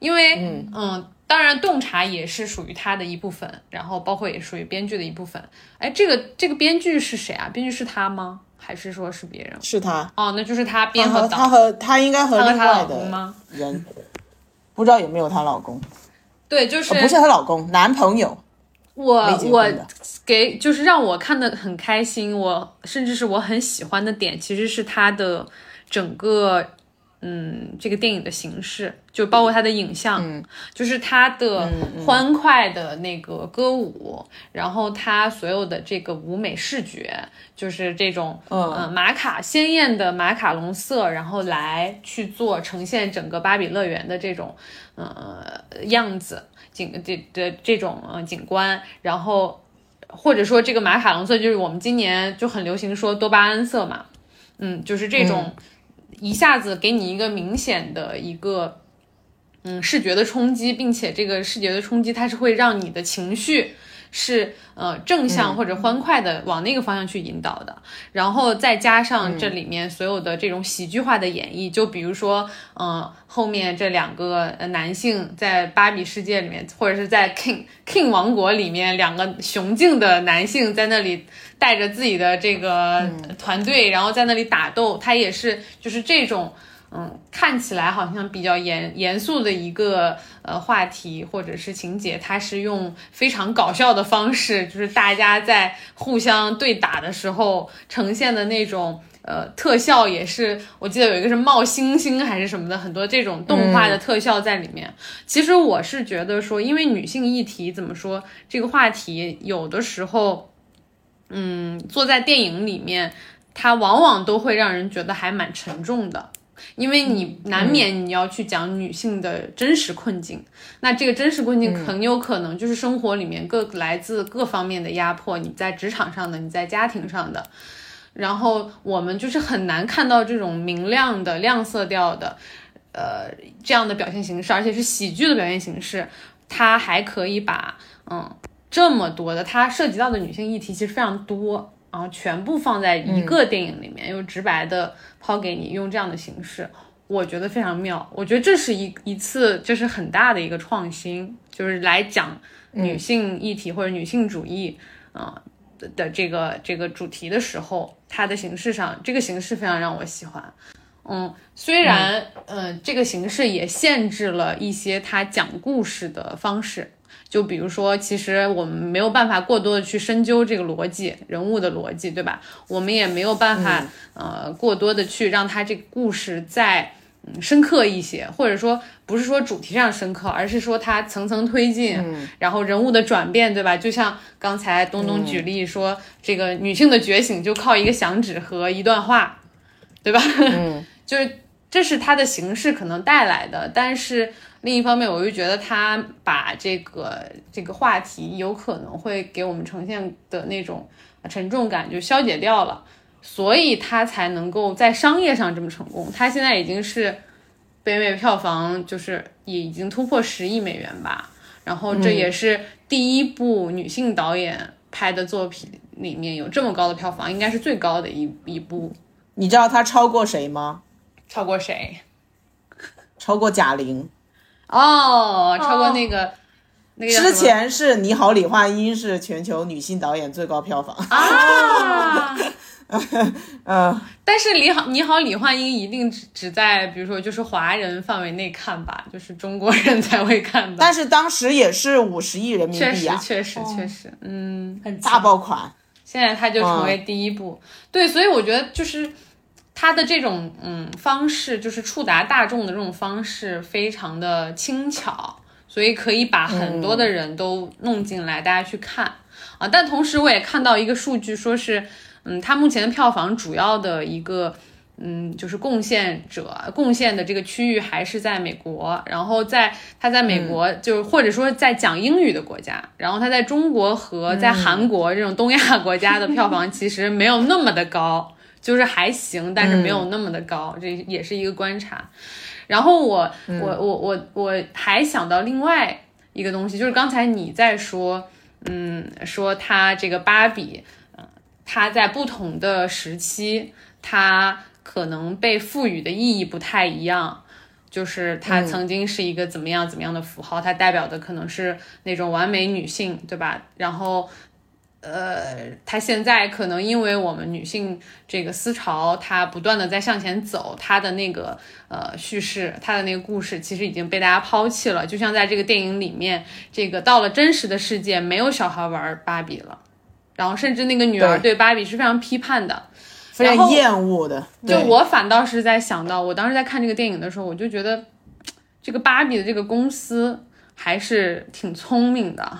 因为嗯，当然洞察也是属于他的一部分，然后包括也属于编剧的一部分。哎，这个这个编剧是谁啊？编剧是他吗？还是说是别人？是他哦，那就是他编和他和他应该和另外的人，不知道有没有她老公？对，就是不是她老公，男朋友。我我给就是让我看的很开心，我甚至是我很喜欢的点，其实是他的整个。嗯，这个电影的形式就包括它的影像，就是它的欢快的那个歌舞，然后它所有的这个舞美视觉，就是这种嗯。马卡鲜艳的马卡龙色，然后来去做呈现整个芭比乐园的这种呃样子景这的这种景观，然后或者说这个马卡龙色就是我们今年就很流行说多巴胺色嘛，嗯，就是这种。一下子给你一个明显的一个，嗯，视觉的冲击，并且这个视觉的冲击，它是会让你的情绪是呃正向或者欢快的往那个方向去引导的。然后再加上这里面所有的这种喜剧化的演绎，就比如说，嗯，后面这两个男性在芭比世界里面，或者是在 King King 王国里面，两个雄竞的男性在那里。带着自己的这个团队，然后在那里打斗，他也是就是这种，嗯，看起来好像比较严严肃的一个呃话题或者是情节，它是用非常搞笑的方式，就是大家在互相对打的时候呈现的那种呃特效，也是我记得有一个是冒星星还是什么的，很多这种动画的特效在里面。其实我是觉得说，因为女性议题怎么说这个话题，有的时候。嗯，坐在电影里面，它往往都会让人觉得还蛮沉重的，因为你难免你要去讲女性的真实困境，那这个真实困境很有可能就是生活里面各来自各方面的压迫，你在职场上的，你在家庭上的，然后我们就是很难看到这种明亮的亮色调的，呃，这样的表现形式，而且是喜剧的表现形式，它还可以把，嗯。这么多的，它涉及到的女性议题其实非常多，然后全部放在一个电影里面，又直白的抛给你，用这样的形式，我觉得非常妙。我觉得这是一一次就是很大的一个创新，就是来讲女性议题或者女性主义啊的这个这个主题的时候，它的形式上，这个形式非常让我喜欢。嗯，虽然嗯这个形式也限制了一些他讲故事的方式。就比如说，其实我们没有办法过多的去深究这个逻辑、人物的逻辑，对吧？我们也没有办法，呃，过多的去让他这个故事再嗯深刻一些，或者说不是说主题上深刻，而是说它层层推进，然后人物的转变，对吧？就像刚才东东举例说，这个女性的觉醒就靠一个响指和一段话，对吧？嗯，就是这是它的形式可能带来的，但是。另一方面，我又觉得他把这个这个话题有可能会给我们呈现的那种沉重感就消解掉了，所以他才能够在商业上这么成功。他现在已经是北美票房就是也已经突破十亿美元吧，然后这也是第一部女性导演拍的作品里面有这么高的票房，应该是最高的一一部。你知道他超过谁吗？超过谁？超过贾玲。哦，超过那个。那个之前是你好，李焕英是全球女性导演最高票房。啊，嗯，但是你好你好，李焕英一定只只在比如说就是华人范围内看吧，就是中国人才会看的。但是当时也是五十亿人民币啊，确实确实确实，嗯，很大爆款。现在它就成为第一部，对，所以我觉得就是它的这种嗯方式，就是触达大众的这种方式，非常的轻巧。所以可以把很多的人都弄进来，大家去看啊。但同时我也看到一个数据，说是，嗯，它目前的票房主要的一个，嗯，就是贡献者贡献的这个区域还是在美国。然后在它在美国，就是或者说在讲英语的国家，然后它在中国和在韩国这种东亚国家的票房其实没有那么的高，就是还行，但是没有那么的高，这也是一个观察。然后我我我我我还想到另外一个东西，就是刚才你在说，嗯，说他这个芭比，嗯，他在不同的时期，他可能被赋予的意义不太一样，就是他曾经是一个怎么样怎么样的符号，它代表的可能是那种完美女性，对吧？然后。呃，它现在可能因为我们女性这个思潮，它不断的在向前走，它的那个呃叙事，它的那个故事，其实已经被大家抛弃了。就像在这个电影里面，这个到了真实的世界，没有小孩玩芭比了，然后甚至那个女儿对芭比是非常批判的，非常厌恶的。就我反倒是在想到，我当时在看这个电影的时候，我就觉得这个芭比的这个公司。还是挺聪明的，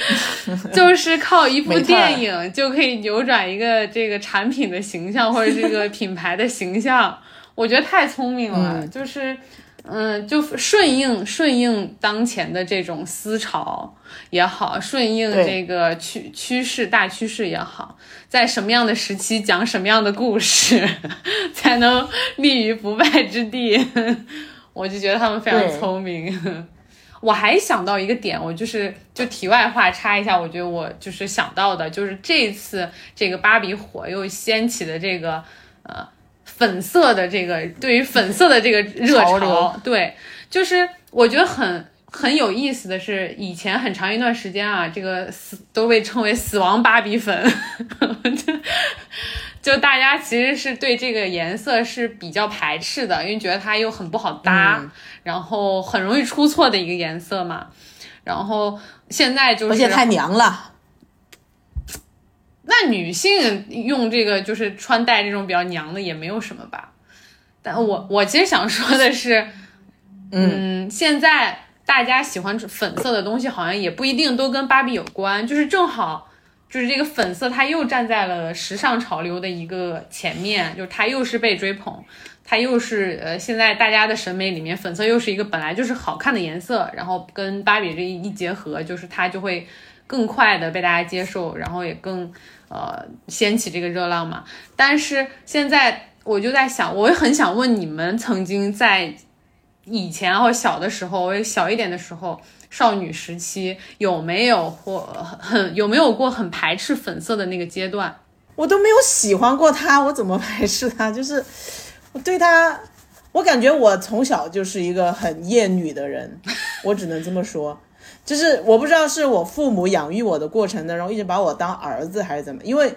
就是靠一部电影就可以扭转一个这个产品的形象或者这个 品牌的形象，我觉得太聪明了。就是，嗯，就顺应顺应当前的这种思潮也好，顺应这个趋趋势大趋势也好，在什么样的时期讲什么样的故事，才能立于不败之地，我就觉得他们非常聪明。我还想到一个点，我就是就题外话插一下，我觉得我就是想到的，就是这次这个芭比火又掀起的这个呃粉色的这个对于粉色的这个热潮，对，就是我觉得很很有意思的是，以前很长一段时间啊，这个死都被称为死亡芭比粉，就就大家其实是对这个颜色是比较排斥的，因为觉得它又很不好搭。然后很容易出错的一个颜色嘛，然后现在就是而且太娘了。那女性用这个就是穿戴这种比较娘的也没有什么吧？但我我其实想说的是，嗯，现在大家喜欢粉色的东西，好像也不一定都跟芭比有关，就是正好就是这个粉色，它又站在了时尚潮流的一个前面，就是它又是被追捧。它又是呃，现在大家的审美里面，粉色又是一个本来就是好看的颜色，然后跟芭比这一一结合，就是它就会更快的被大家接受，然后也更呃掀起这个热浪嘛。但是现在我就在想，我也很想问你们，曾经在以前或小的时候，我小一点的时候，少女时期有没有或很 有没有过很排斥粉色的那个阶段？我都没有喜欢过它，我怎么排斥它？就是。我对他，我感觉我从小就是一个很厌女的人，我只能这么说，就是我不知道是我父母养育我的过程当中一直把我当儿子还是怎么，因为，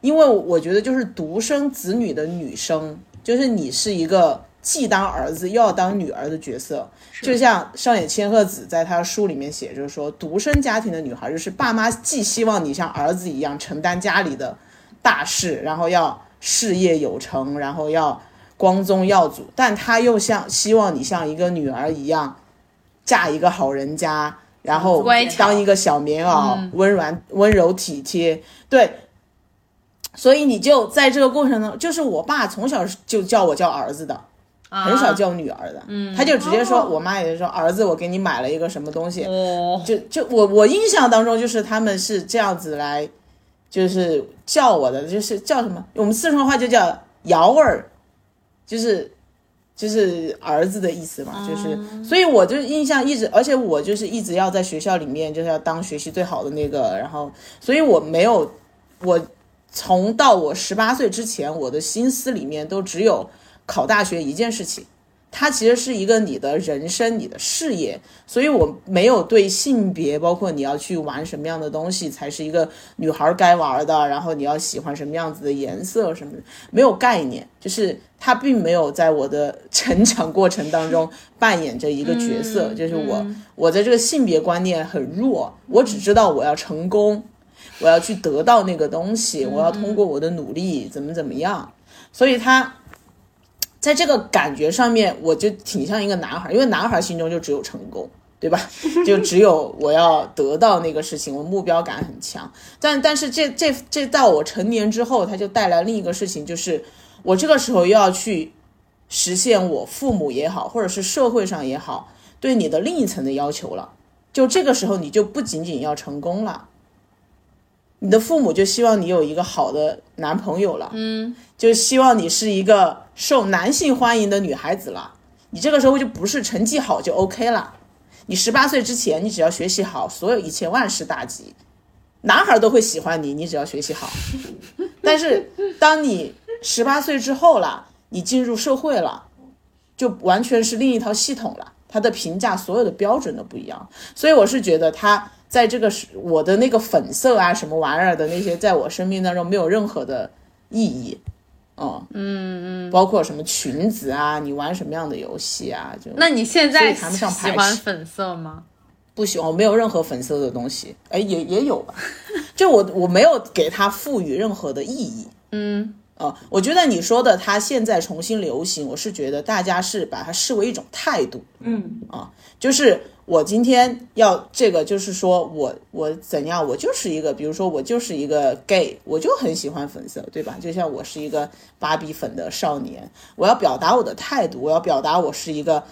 因为我觉得就是独生子女的女生，就是你是一个既当儿子又要当女儿的角色，就像上野千鹤子在她书里面写，就是说独生家庭的女孩就是爸妈既希望你像儿子一样承担家里的大事，然后要事业有成，然后要。光宗耀祖，但他又像希望你像一个女儿一样，嫁一个好人家，然后当一个小棉袄，温软温柔体贴。对，所以你就在这个过程中，就是我爸从小就叫我叫儿子的，很少叫女儿的。嗯，他就直接说，我妈也是说，儿子，我给你买了一个什么东西。哦，就就我我印象当中，就是他们是这样子来，就是叫我的，就是叫什么？我们四川话就叫瑶儿。就是就是儿子的意思嘛，就是，所以我就印象一直，而且我就是一直要在学校里面就是要当学习最好的那个，然后，所以我没有，我从到我十八岁之前，我的心思里面都只有考大学一件事情。它其实是一个你的人生、你的事业，所以我没有对性别，包括你要去玩什么样的东西才是一个女孩该玩的，然后你要喜欢什么样子的颜色什么的，没有概念，就是它并没有在我的成长过程当中 扮演着一个角色，就是我我的这个性别观念很弱，我只知道我要成功，我要去得到那个东西，我要通过我的努力怎么怎么样，所以他。在这个感觉上面，我就挺像一个男孩，因为男孩心中就只有成功，对吧？就只有我要得到那个事情，我目标感很强。但但是这这这到我成年之后，他就带来另一个事情，就是我这个时候又要去实现我父母也好，或者是社会上也好对你的另一层的要求了。就这个时候，你就不仅仅要成功了。你的父母就希望你有一个好的男朋友了，嗯，就希望你是一个受男性欢迎的女孩子了。你这个时候就不是成绩好就 OK 了。你十八岁之前，你只要学习好，所有一切万事大吉，男孩都会喜欢你。你只要学习好。但是当你十八岁之后了，你进入社会了，就完全是另一套系统了。他的评价所有的标准都不一样，所以我是觉得他。在这个是我的那个粉色啊什么玩意儿的那些，在我生命当中没有任何的意义，嗯嗯嗯，包括什么裙子啊，你玩什么样的游戏啊，就那你现在谈不上喜欢粉色吗？不喜欢，我没有任何粉色的东西，哎，也也有吧，就我我没有给它赋予任何的意义，嗯。哦，我觉得你说的它现在重新流行，我是觉得大家是把它视为一种态度，嗯。啊，就是我今天要这个，就是说我我怎样，我就是一个，比如说我就是一个 gay，我就很喜欢粉色，对吧？就像我是一个芭比粉的少年，我要表达我的态度，我要表达我是一个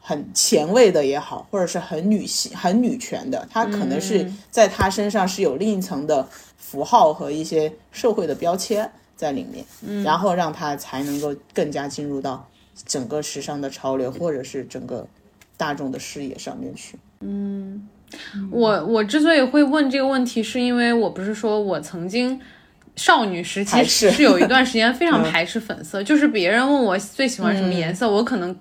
很前卫的也好，或者是很女性、很女权的，他可能是在他身上是有另一层的符号和一些社会的标签。在里面，然后让他才能够更加进入到整个时尚的潮流，或者是整个大众的视野上面去。嗯，我我之所以会问这个问题，是因为我不是说我曾经少女时期是有一段时间非常排斥粉色，就是别人问我最喜欢什么颜色，我可能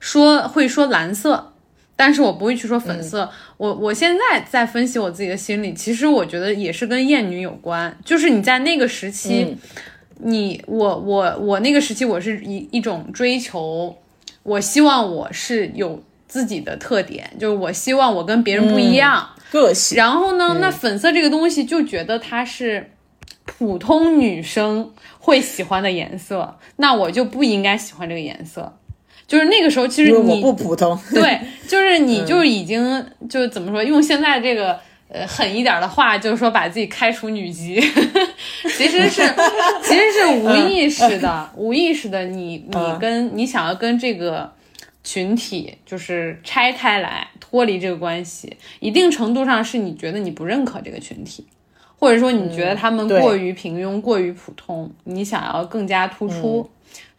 说会说蓝色，但是我不会去说粉色。我我现在在分析我自己的心理，其实我觉得也是跟厌女有关，就是你在那个时期。你我我我那个时期，我是一一种追求，我希望我是有自己的特点，就是我希望我跟别人不一样，个性。然后呢，那粉色这个东西就觉得它是普通女生会喜欢的颜色，那我就不应该喜欢这个颜色。就是那个时候，其实你不普通，对，就是你就已经就怎么说，用现在这个。呃，狠一点的话，就是说把自己开除女籍，其实是其实是无意识的，无意识的，你你跟你想要跟这个群体就是拆开来，脱离这个关系，一定程度上是你觉得你不认可这个群体，或者说你觉得他们过于平庸、过于普通，你想要更加突出。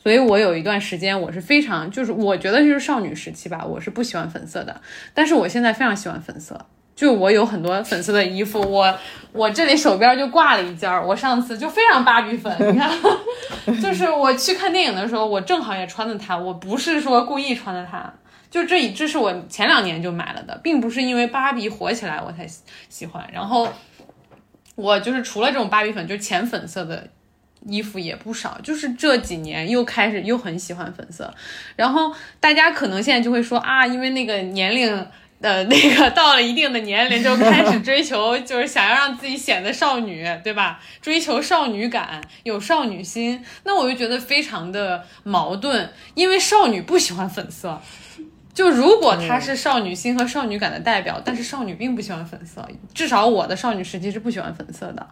所以我有一段时间我是非常，就是我觉得就是少女时期吧，我是不喜欢粉色的，但是我现在非常喜欢粉色。就我有很多粉色的衣服，我我这里手边就挂了一件儿，我上次就非常芭比粉，你看，就是我去看电影的时候，我正好也穿的它，我不是说故意穿的它，就这这是我前两年就买了的，并不是因为芭比火起来我才喜欢，然后我就是除了这种芭比粉，就是浅粉色的衣服也不少，就是这几年又开始又很喜欢粉色，然后大家可能现在就会说啊，因为那个年龄。呃，那个到了一定的年龄就开始追求，就是想要让自己显得少女，对吧？追求少女感，有少女心，那我就觉得非常的矛盾，因为少女不喜欢粉色。就如果她是少女心和少女感的代表，但是少女并不喜欢粉色，至少我的少女时期是不喜欢粉色的，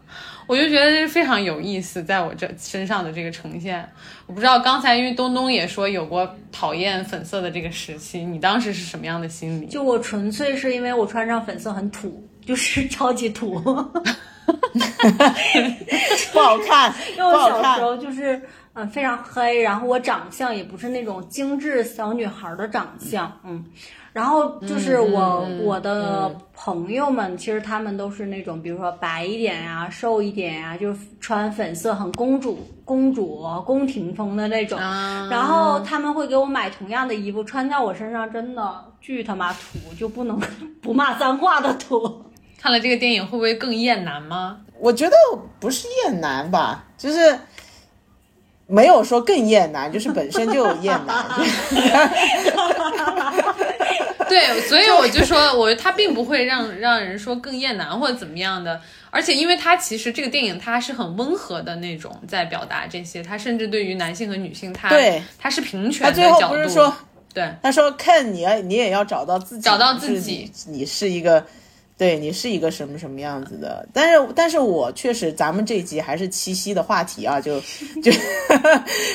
我就觉得这非常有意思，在我这身上的这个呈现，我不知道刚才因为东东也说有过讨厌粉色的这个时期，你当时是什么样的心理？就我纯粹是因为我穿上粉色很土，就是超级土，不好看，因为我小时候就是。嗯，非常黑，然后我长相也不是那种精致小女孩的长相，嗯，然后就是我、我的朋友们，其实他们都是那种，比如说白一点呀、瘦一点呀、就是穿粉色很公主、公主、宫廷风的那种，啊然后他们会给我买同样的衣服，穿在我身上真的巨他妈土，就不能不骂脏话的土。看了这个电影会不会更厌男吗？我觉得不是厌男吧，就是没有说更厌男，就是本身就有厌男。对，所以我就说，我他并不会让让人说更厌男或者怎么样的，而且因为他其实这个电影他是很温和的那种在表达这些，他甚至对于男性和女性，他对他是平权他最后的角度，不是说，对他说看你，你也要找到自己，找到自己，你是一个。对你是一个什么什么样子的，但是但是我确实，咱们这一集还是七夕的话题啊，就 就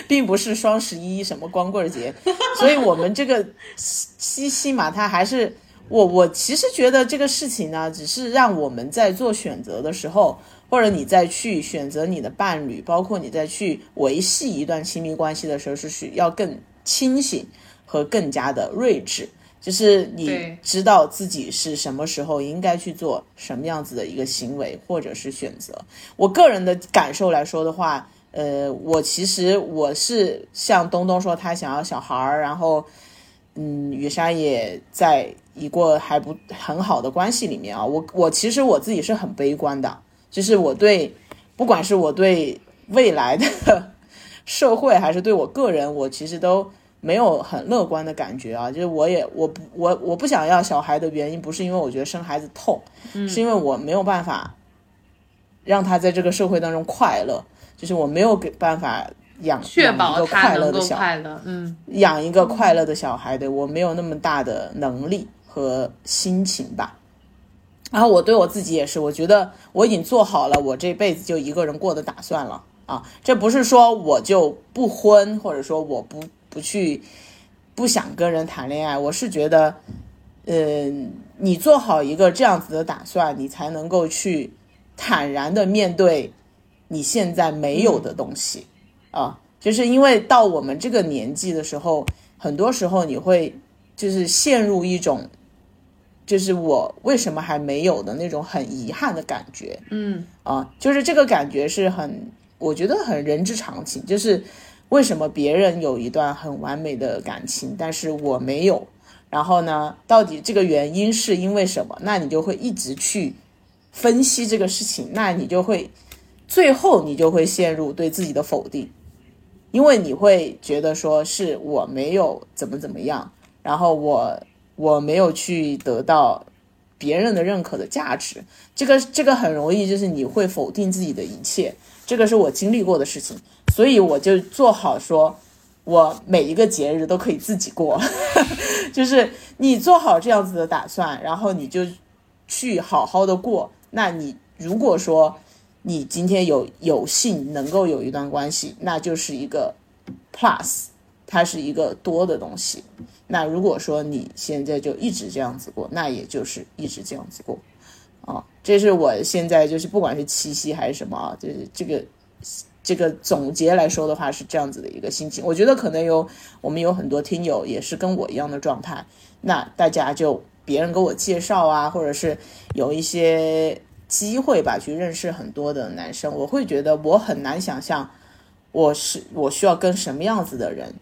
并不是双十一什么光棍节，所以我们这个七夕嘛，它还是我我其实觉得这个事情呢，只是让我们在做选择的时候，或者你再去选择你的伴侣，包括你再去维系一段亲密关系的时候，是需要更清醒和更加的睿智。就是你知道自己是什么时候应该去做什么样子的一个行为或者是选择。我个人的感受来说的话，呃，我其实我是像东东说他想要小孩儿，然后嗯，雨山也在一个还不很好的关系里面啊。我我其实我自己是很悲观的，就是我对不管是我对未来的 社会，还是对我个人，我其实都。没有很乐观的感觉啊，就是我也我不我我不想要小孩的原因，不是因为我觉得生孩子痛，是因为我没有办法让他在这个社会当中快乐，就是我没有给办法养确保他快乐的小快乐，嗯，养一个快乐的小孩的，我没有那么大的能力和心情吧。然后我对我自己也是，我觉得我已经做好了我这辈子就一个人过的打算了啊。这不是说我就不婚，或者说我不不去不想跟人谈恋爱，我是觉得，嗯、你做好一个这样子的打算，你才能够去坦然的面对你现在没有的东西。啊，就是因为到我们这个年纪的时候，很多时候你会就是陷入一种，就是我为什么还没有的那种很遗憾的感觉。嗯啊，就是这个感觉是很，我觉得很人之常情，就是为什么别人有一段很完美的感情，但是我没有。然后呢，到底这个原因是因为什么？那你就会一直去分析这个事情，那你就会最后你就会陷入对自己的否定，因为你会觉得说是我没有怎么怎么样，然后我我没有去得到别人的认可的价值，这个这个很容易就是你会否定自己的一切，这个是我经历过的事情，所以我就做好说。我每一个节日都可以自己过，就是你做好这样子的打算，然后你就去好好的过。那你如果说你今天有有幸能够有一段关系，那就是一个 plus，它是一个多的东西。那如果说你现在就一直这样子过，那也就是一直这样子过。啊，这是我现在就是不管是七夕还是什么啊，就是这个这个总结来说的话是这样子的一个心情。我觉得可能有我们有很多听友也是跟我一样的状态，那大家就别人给我介绍啊，或者是有一些机会吧，去认识很多的男生，我会觉得我很难想象我是我需要跟什么样子的人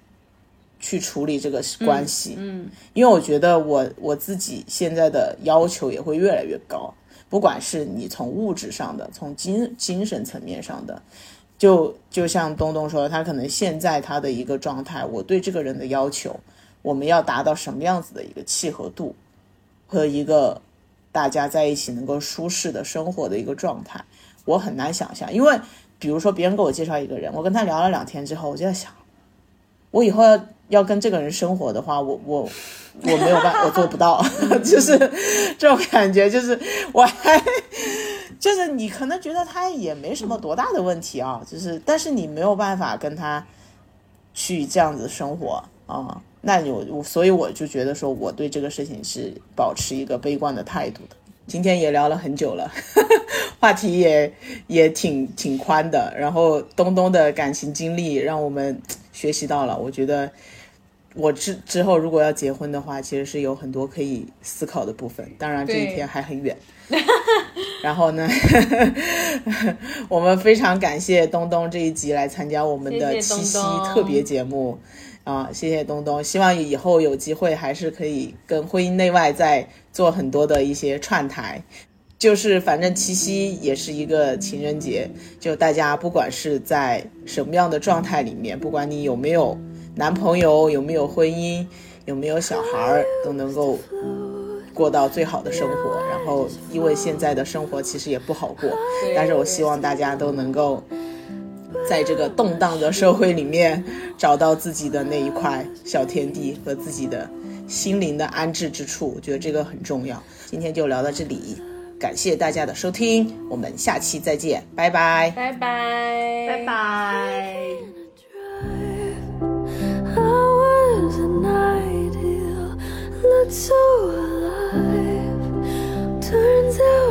去处理这个关系，嗯，因为我觉得我我自己现在的要求也会越来越高，不管是你从物质上的，从精精神层面上的，就就像东东说，他可能现在他的一个状态，我对这个人的要求，我们要达到什么样子的一个契合度和一个大家在一起能够舒适的生活的一个状态，我很难想象，因为比如说别人给我介绍一个人，我跟他聊了两天之后，我就在想，我以后要要跟这个人生活的话，我我我没有办，我做不到，就是这种感觉，就是我还就是你可能觉得他也没什么多大的问题啊，就是但是你没有办法跟他去这样子生活啊、那你我所以我就觉得说我对这个事情是保持一个悲观的态度的。今天也聊了很久了，话题也也挺挺宽的。然后东东的感情经历让我们学习到了，我觉得我之之后如果要结婚的话，其实是有很多可以思考的部分。当然这一天还很远。然后呢，我们非常感谢东东这一集来参加我们的七夕特别节目。啊，谢谢东东，希望以后有机会还是可以跟婚姻内外再做很多的一些串台。就是反正七夕也是一个情人节，就大家不管是在什么样的状态里面，不管你有没有男朋友，有没有婚姻，有没有小孩儿，都能够过到最好的生活。然后，因为现在的生活其实也不好过，但是我希望大家都能够。在这个动荡的社会里面，找到自己的那一块小天地和自己的心灵的安置之处，我觉得这个很重要。今天就聊到这里，感谢大家的收听，我们下期再见，拜拜，拜拜，拜拜。so alive. Turns out.